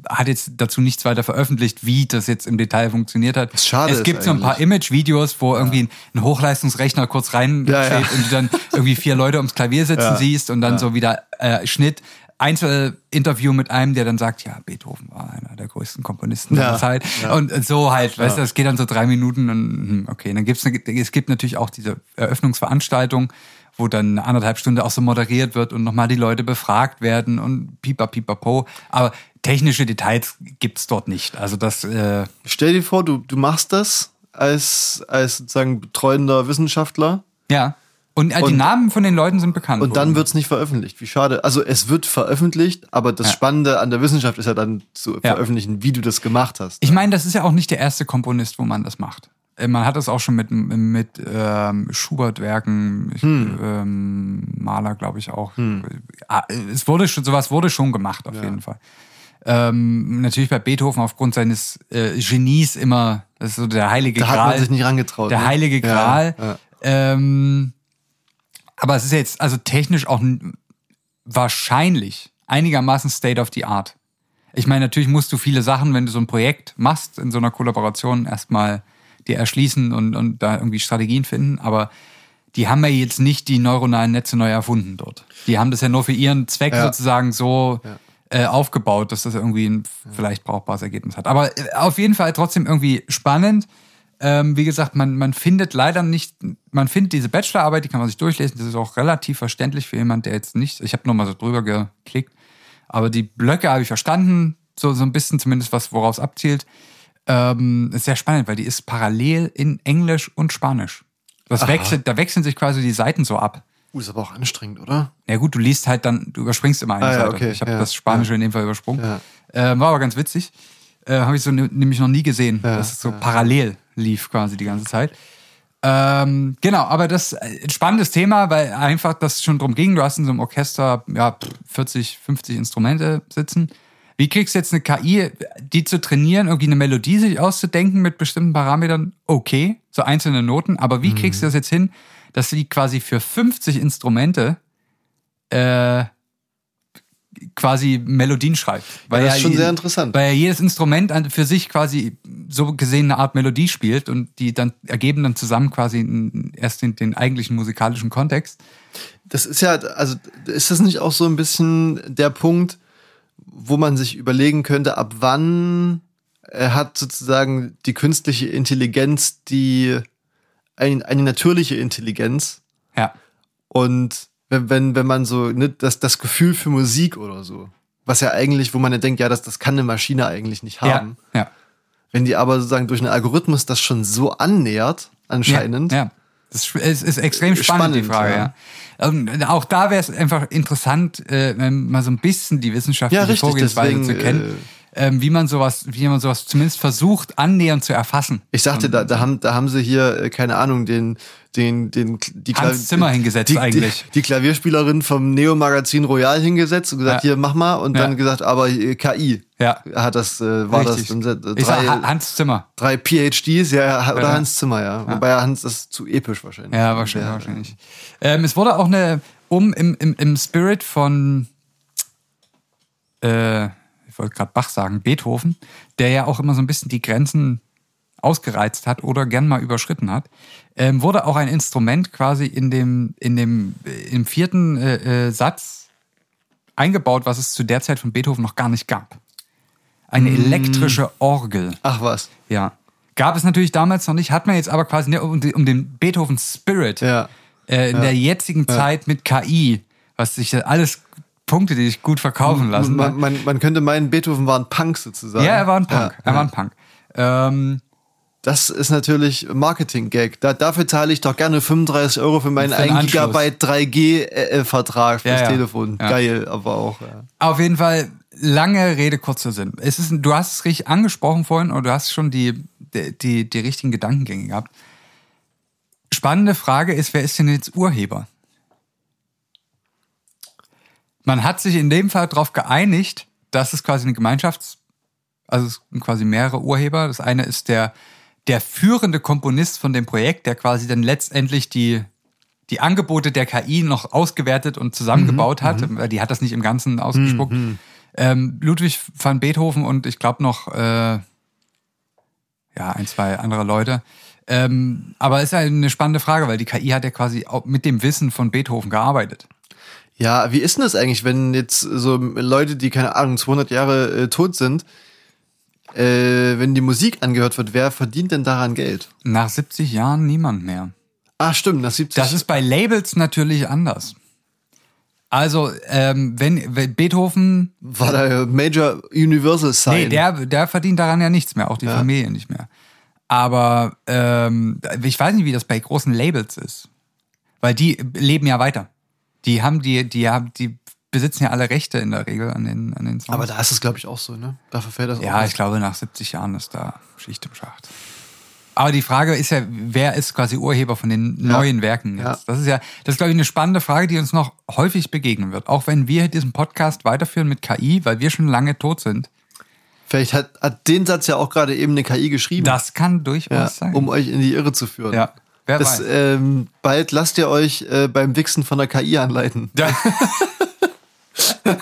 hat jetzt dazu nichts weiter veröffentlicht, wie das jetzt im Detail funktioniert hat. Was schade es gibt so ein paar. Image-Videos, wo irgendwie ein Hochleistungsrechner kurz reinsteht Ja, ja. und du dann irgendwie vier Leute ums Klavier sitzen Ja. siehst und dann so wieder äh, Schnitt. Einzelinterview mit einem, der dann sagt, ja, Beethoven war einer der größten Komponisten Ja, der Zeit. ja. Und so halt, weißt du, das geht dann so drei Minuten und hm, okay, dann gibt's eine, es gibt natürlich auch diese Eröffnungsveranstaltung, wo dann anderthalb Stunde auch so moderiert wird und nochmal die Leute befragt werden und pipa pipapo. Aber technische Details gibt's dort nicht. Also das, äh, Stell dir vor, du, du machst das als, als sozusagen betreuender Wissenschaftler ja. Und, äh, die Und- Namen von den Leuten sind bekannt. und dann worden. wird's nicht veröffentlicht. Wie schade. Also es wird veröffentlicht, aber das Ja. Spannende an der Wissenschaft ist ja dann zu Ja. veröffentlichen, wie du das gemacht hast. Ich meine, das ist ja auch nicht der erste Komponist, wo man das macht. Äh, Man hat das auch schon mit, mit ähm, Schubert-Werken, Hm. ähm, Maler, glaube ich auch. Ah, Es wurde schon, sowas wurde schon gemacht, auf jeden Fall. Ähm, natürlich bei Beethoven aufgrund seines äh, Genies immer, das ist so der heilige da hat Gral. man sich nicht rangetraut. der ne? heilige Ja, Gral. ja. Ähm, aber es ist jetzt also technisch auch wahrscheinlich einigermaßen State of the Art. Ich meine, natürlich musst du viele Sachen, wenn du so ein Projekt machst, in so einer Kollaboration erstmal dir erschließen und, und da irgendwie Strategien finden, aber die haben ja jetzt nicht die neuronalen Netze neu erfunden dort. Die haben das ja nur für ihren Zweck Ja. sozusagen so äh, aufgebaut, dass das irgendwie ein vielleicht brauchbares Ergebnis hat. Aber äh, auf jeden Fall trotzdem irgendwie spannend. Ähm, wie gesagt, man, man findet leider nicht, man findet diese Bachelorarbeit, die kann man sich durchlesen, das ist auch relativ verständlich für jemand, der jetzt nicht, ich habe nur mal so drüber geklickt, aber die Blöcke habe ich verstanden, so, so ein bisschen zumindest was, woraus abzielt. Ähm, ist sehr spannend, weil die ist parallel in Englisch und Spanisch. Das wechselt, da wechseln sich quasi die Seiten so ab. Uh, ist aber auch anstrengend, oder? Ja gut, du liest halt dann, du überspringst immer eine Ah, ja, Seite. okay, ich habe ja, das Spanische in dem Fall übersprungen. Ja. Äh, war aber ganz witzig. Äh, habe ich so ne- nämlich noch nie gesehen, dass es so parallel lief quasi die ganze Zeit. Ähm, genau, aber das äh, ein spannendes Thema, weil einfach das schon drum ging. Du hast in so einem Orchester ja 40, 50 Instrumente sitzen. Wie kriegst du jetzt eine KI, die zu trainieren, irgendwie eine Melodie sich auszudenken mit bestimmten Parametern? Okay, so einzelne Noten. Aber wie kriegst du das jetzt hin, dass sie quasi für 50 Instrumente äh, quasi Melodien schreibt? Weil das ist schon je- sehr interessant. Weil ja jedes Instrument für sich quasi so gesehen eine Art Melodie spielt und die dann ergeben dann zusammen quasi erst den, den eigentlichen musikalischen Kontext. Das ist ja, also ist das nicht auch so ein bisschen der Punkt, wo man sich überlegen könnte, ab wann hat sozusagen die künstliche Intelligenz die ein, eine natürliche Intelligenz Ja. und wenn, wenn, wenn man so, ne, das, das Gefühl für Musik oder so, was ja eigentlich, wo man ja denkt, ja, das, das kann eine Maschine eigentlich nicht haben. Ja. Ja. Wenn die aber sozusagen durch einen Algorithmus das schon so annähert, anscheinend, Ja, ja. Das ist, es ist extrem spannend, die Spannend, Frage, ja. ja. Und auch da wäre es einfach interessant, äh, wenn mal so ein bisschen die wissenschaftliche Ja, richtig, Vorgehensweise deswegen, zu kennen, ähm, wie man sowas, wie man sowas zumindest versucht, annähernd zu erfassen. Ich sagte, da, da, haben, da haben sie hier, äh, keine Ahnung, den, den, den, die, Hans Zimmer hingesetzt die, eigentlich. Die, die Klavierspielerin vom Neo-Magazin Royal hingesetzt und gesagt, Ja. hier, mach mal. Und Ja. dann gesagt, aber äh, KI. Ja. Hat das, äh, war Richtig. das äh, ich sag, drei, Ha- Hans Zimmer. drei PhDs, ja, oder Ja. Hans Zimmer, ja. Wobei Hans das ist zu episch wahrscheinlich. Ja, wahrscheinlich. Wahrscheinlich. Ähm, es wurde auch eine, um im, im, im Spirit von, äh, ich wollte gerade Bach sagen, Beethoven, der ja auch immer so ein bisschen die Grenzen ausgereizt hat oder gern mal überschritten hat, ähm, wurde auch ein Instrument quasi in dem, in dem, äh, im vierten äh, äh, Satz eingebaut, was es zu der Zeit von Beethoven noch gar nicht gab. Eine Mm. elektrische Orgel. Ach was. Ja. Gab es natürlich damals noch nicht, hat man jetzt aber quasi ne, um, den- um den Beethoven Spirit Ja. äh, in der jetzigen Zeit mit KI, was sich alles Punkte, die sich gut verkaufen lassen. Man, man, man könnte meinen, Beethoven war ein Punk sozusagen. ja, er war ein Punk. Ja, er ja. war ein Punk. Ähm, Das ist natürlich Marketing-Gag. Da, dafür zahle ich doch gerne 35 Euro für meinen Für den 1 Anschluss. Gigabyte 3G-Vertrag fürs Ja, ja. Telefon. Ja. Geil, aber auch. Auf jeden Fall lange Rede, kurzer Sinn. Es ist, du hast es richtig angesprochen vorhin oder du hast schon die, die, die, die richtigen Gedankengänge gehabt. Spannende Frage ist, wer ist denn jetzt Urheber? Man hat sich in dem Fall darauf geeinigt, dass es quasi eine Gemeinschafts-, also es sind quasi mehrere Urheber. Das eine ist der, der führende Komponist von dem Projekt, der quasi dann letztendlich die, die Angebote der KI noch ausgewertet und zusammengebaut hat. weil Die hat das nicht im Ganzen ausgespuckt. Ähm, Ludwig van Beethoven und ich glaube noch äh, ja ein, zwei andere Leute. Ähm, aber es ist eine spannende Frage, weil die KI hat ja quasi auch mit dem Wissen von Beethoven gearbeitet. Ja, wie ist denn das eigentlich, wenn jetzt so Leute, die keine Ahnung 200 Jahre äh, tot sind, äh, wenn die Musik angehört wird, wer verdient denn daran Geld? Nach 70 Jahren niemand mehr. Ah, stimmt, nach 70 Das ist bei Labels natürlich anders. Also, ähm, wenn, wenn Beethoven, war der Major Universal Sign. nee, der, der verdient daran ja nichts mehr, auch die Ja. Familie nicht mehr. Aber ähm, ich weiß nicht, wie das bei großen Labels ist. Weil die leben ja weiter. Die haben die, die haben, die besitzen ja alle Rechte in der Regel an den, an den Songs. Aber da ist es, glaube ich, auch so, ne? Dafür fällt das auch Ja, ich glaube, nach 70 Jahren ist da Schicht im Schacht. Aber die Frage ist ja, wer ist quasi Urheber von den neuen Werken jetzt? Ja. Das ist ja, das ist, glaube ich, eine spannende Frage, die uns noch häufig begegnen wird. Auch wenn wir diesen Podcast weiterführen mit KI, weil wir schon lange tot sind. Vielleicht hat, hat den Satz ja auch gerade eben eine KI geschrieben, Das kann durchaus ja, sein. um euch in die Irre zu führen. ja, wer Das, weiß. ähm, bald lasst ihr euch äh, beim Wichsen von der KI anleiten. Ja. Das-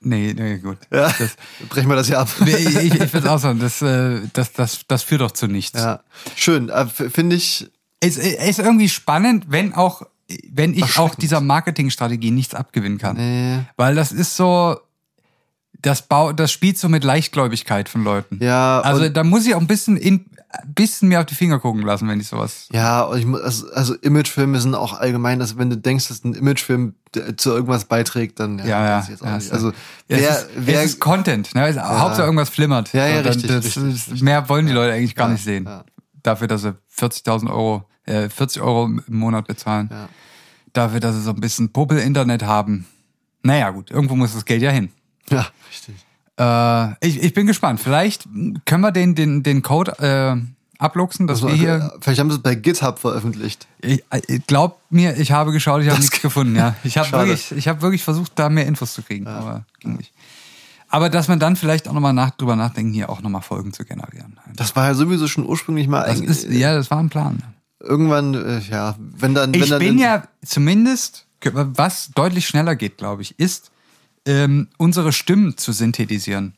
nee, nee, gut. Ja, brechen wir das hier ab. Ich, ich, ich würde auch sagen, das, äh, das, das, das führt doch zu nichts. Ja, schön. Äh, Finde ich, Es ist irgendwie spannend, wenn auch, wenn ich auch dieser Marketingstrategie nichts abgewinnen kann. Nee. Weil das ist so, das Bau, das spielt so mit Leichtgläubigkeit von Leuten. ja, Also da muss ich auch ein bisschen, in, ein bisschen mir auf die Finger gucken lassen, wenn ich sowas. ja, ich, mu- also, also Imagefilme sind auch allgemein, dass wenn du denkst, dass ein Imagefilm zu irgendwas beiträgt, dann Ja, ja. ich jetzt auch ja, nicht. Also ja, wer, es, ist, wer, es ist Content, ne? Es, Hauptsache irgendwas flimmert. Ja, ja, richtig, das, richtig, das, Mehr wollen die Leute eigentlich gar Ja, nicht sehen. ja. Dafür, dass sie 40.000 Euro, äh, 40 Euro im Monat bezahlen. Ja. Dafür, dass sie so ein bisschen Puppel-Internet haben. Naja, gut, irgendwo muss das Geld ja hin. ja, richtig. Äh, ich, ich bin gespannt. Vielleicht können wir den, den, den Code äh, abluchsen, dass wir hier. Vielleicht haben sie es bei GitHub veröffentlicht. Ich, ich glaub mir, ich habe geschaut, ich habe nichts gefunden. Ja, ich habe wirklich, ich habe wirklich versucht, da mehr Infos zu kriegen, aber ging nicht. Aber dass man dann vielleicht auch nochmal nach, drüber nachdenken, hier auch nochmal Folgen zu generieren. Das war ja sowieso schon ursprünglich mal Das eigentlich- ist, ja, das war ein Plan. irgendwann, äh, ja, wenn dann, wenn Ich dann bin ja zumindest, was deutlich schneller geht, glaube ich, ist, ähm, unsere Stimmen zu synthetisieren.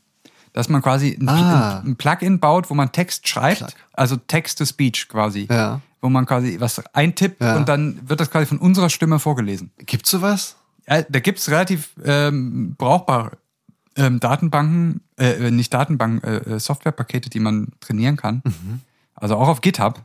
Dass man quasi ein, Ah. ein Plugin baut, wo man Text schreibt, Plug. also Text-to-Speech quasi. Ja. Wo man quasi was eintippt Ja. und dann wird das quasi von unserer Stimme vorgelesen. gibt's sowas? Ja, da gibt's relativ ähm, brauchbare ähm, Datenbanken, äh, nicht Datenbanken, äh, äh, Softwarepakete, die man trainieren kann. Mhm. Also auch auf GitHub,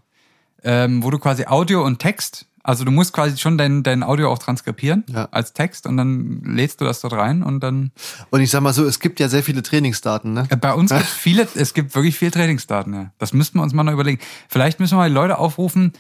ähm, wo du quasi Audio und Text, also du musst quasi schon dein, dein Audio auch transkribieren Ja. als Text und dann lädst du das dort rein und dann Und ich sag mal so, es gibt ja sehr viele Trainingsdaten, ne? äh, bei uns gibt viele, es gibt wirklich viel Trainingsdaten, ja. Das müssten wir uns mal noch überlegen. Vielleicht müssen wir mal die Leute aufrufen,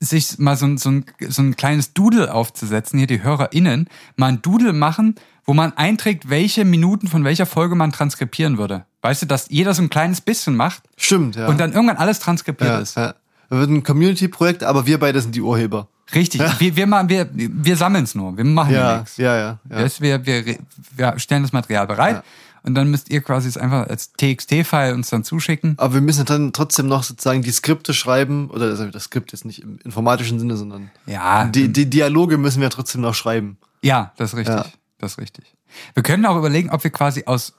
sich mal so, ein- so, ein, so ein kleines Doodle aufzusetzen, hier die HörerInnen, mal ein Doodle machen, wo man einträgt, welche Minuten von welcher Folge man transkribieren würde. Weißt du, dass jeder so ein kleines bisschen macht Stimmt, ja. und dann irgendwann alles transkribiert ja, ist. ja. Das wird ein Community-Projekt, aber wir beide sind die Urheber. Richtig. Wir, wir, machen- wir, wir sammeln es nur. Wir machen ja, Ja, nichts. ja, ja. ja. Das wir, wir, wir stellen das Material bereit Ja. und dann müsst ihr quasi es einfach als TXT-File uns dann zuschicken. Aber wir müssen dann trotzdem noch sozusagen die Skripte schreiben, oder also das Skript jetzt nicht im informatischen Sinne, sondern Ja, die, die Dialoge müssen wir trotzdem noch schreiben. Ja, das ist richtig. Ja. Das ist richtig. Wir können auch überlegen, ob wir quasi aus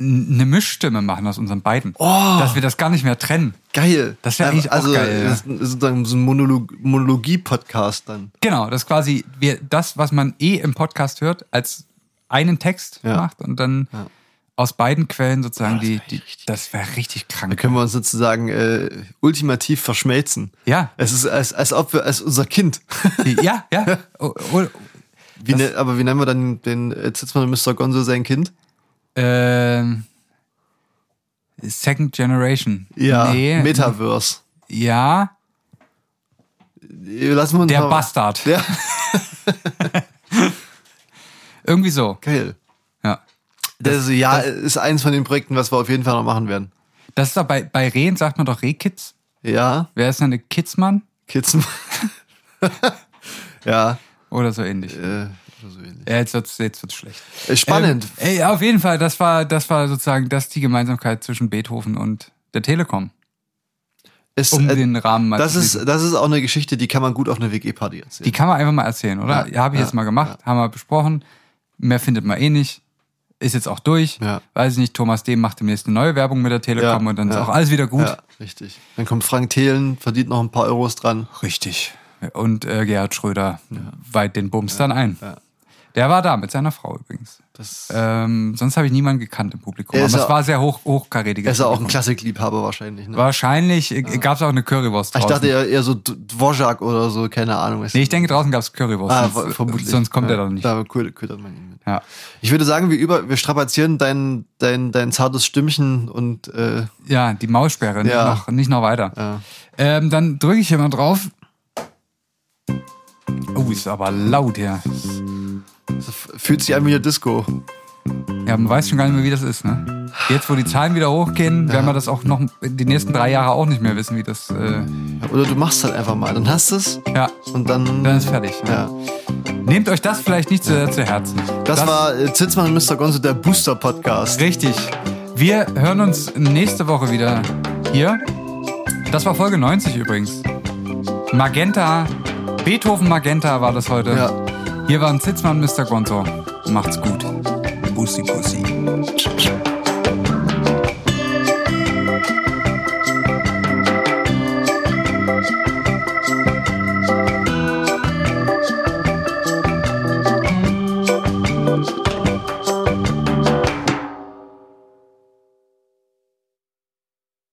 eine Mischstimme machen aus unseren beiden. Oh. Dass wir das gar nicht mehr trennen. Geil. Das wär eigentlich auch also, geil, ja. Das ist sozusagen so ein Monolog Monologie-Podcast dann. Genau, das quasi wir das, was man eh im Podcast hört, als einen Text Ja. macht und dann aus beiden Quellen sozusagen Oh, das die, die das wäre richtig Da krank. können wir uns sozusagen äh, ultimativ verschmelzen. Ja. Es ist als, als ob wir, als unser Kind. ja, ja. Wie ne, aber wie nennen wir dann den äh, Zitzmann und Mr. Gonzo sein Kind? Ähm, Second Generation. Ja, Nee, Metaverse. Ja, wir uns der mal- Bastard. Ja, Irgendwie so. geil. Ja. Das, ja, ist eins von den Projekten, was wir auf jeden Fall noch machen werden. Das ist doch bei, bei Rehen sagt man doch Rehkids. Ja, Wer ist denn eine Kidsmann? Kids. ja, Oder so ähnlich. äh, oder so ähnlich. Ja, jetzt wird's, jetzt wird's schlecht. Äh, Spannend. Ähm, ey, auf jeden Fall, das war, das war sozusagen das die Gemeinsamkeit zwischen Beethoven und der Telekom. es, Um äh, den Rahmen mal das, zu ist, das ist auch eine Geschichte, die kann man gut auf einer WG-Party erzählen. Die kann man einfach mal erzählen, oder? Ja, Ja, habe ich ja, jetzt mal gemacht, haben wir besprochen. mehr findet man eh nicht. Ist jetzt auch durch. Ja. Weiß ich nicht, Thomas Dehm macht demnächst eine neue Werbung mit der Telekom Ja, und dann ist ja. auch alles wieder gut. Ja, richtig. Dann kommt Frank Thelen, verdient noch ein paar Euros dran. Richtig. Und äh, Gerhard Schröder weiht den Bums dann ein. ja. Der war da mit seiner Frau übrigens. Das, Ähm, sonst habe ich niemanden gekannt im Publikum. Er Aber ist es ja- war sehr hoch, hochkarätiger. er ist ja auch ein. Klassikliebhaber wahrscheinlich. Ne? Wahrscheinlich äh, gab es auch eine Currywurst ich draußen. dachte eher, eher so D- Dvorak oder so, keine Ahnung. nee, ich denke, draußen gab es Currywurst. ah, sonst, ver- vermutlich. sonst kommt ja, er doch nicht. Da ködert man ihn mit. Ja. Ich würde sagen, wir, über, wir strapazieren dein, dein, dein zartes Stimmchen und äh, ja, die Maussperre, nicht, Ja. noch, nicht noch weiter. ja. Ähm, dann drücke ich hier mal drauf. Oh, ist aber laut hier. Das fühlt sich an wie eine Disco. Ja, man weiß schon gar nicht mehr, wie das ist, ne? Jetzt, wo die Zahlen wieder hochgehen, werden wir das auch noch die nächsten drei Jahre auch nicht mehr wissen, wie das. Äh, Oder du machst halt einfach mal. Dann hast du es ja, und dann. dann ist fertig. Ne? ja. Nehmt euch das vielleicht nicht zu zu Herzen. Das, war äh, Zitzmann und Mr. Gonzo, der Booster-Podcast. Richtig. Wir hören uns nächste Woche wieder hier. Das war Folge 90 übrigens. Magenta, Beethoven Magenta war das heute. Ja. Hier waren Zitzmann, Mr. Gonzo. Macht's gut. Bussi, bussi.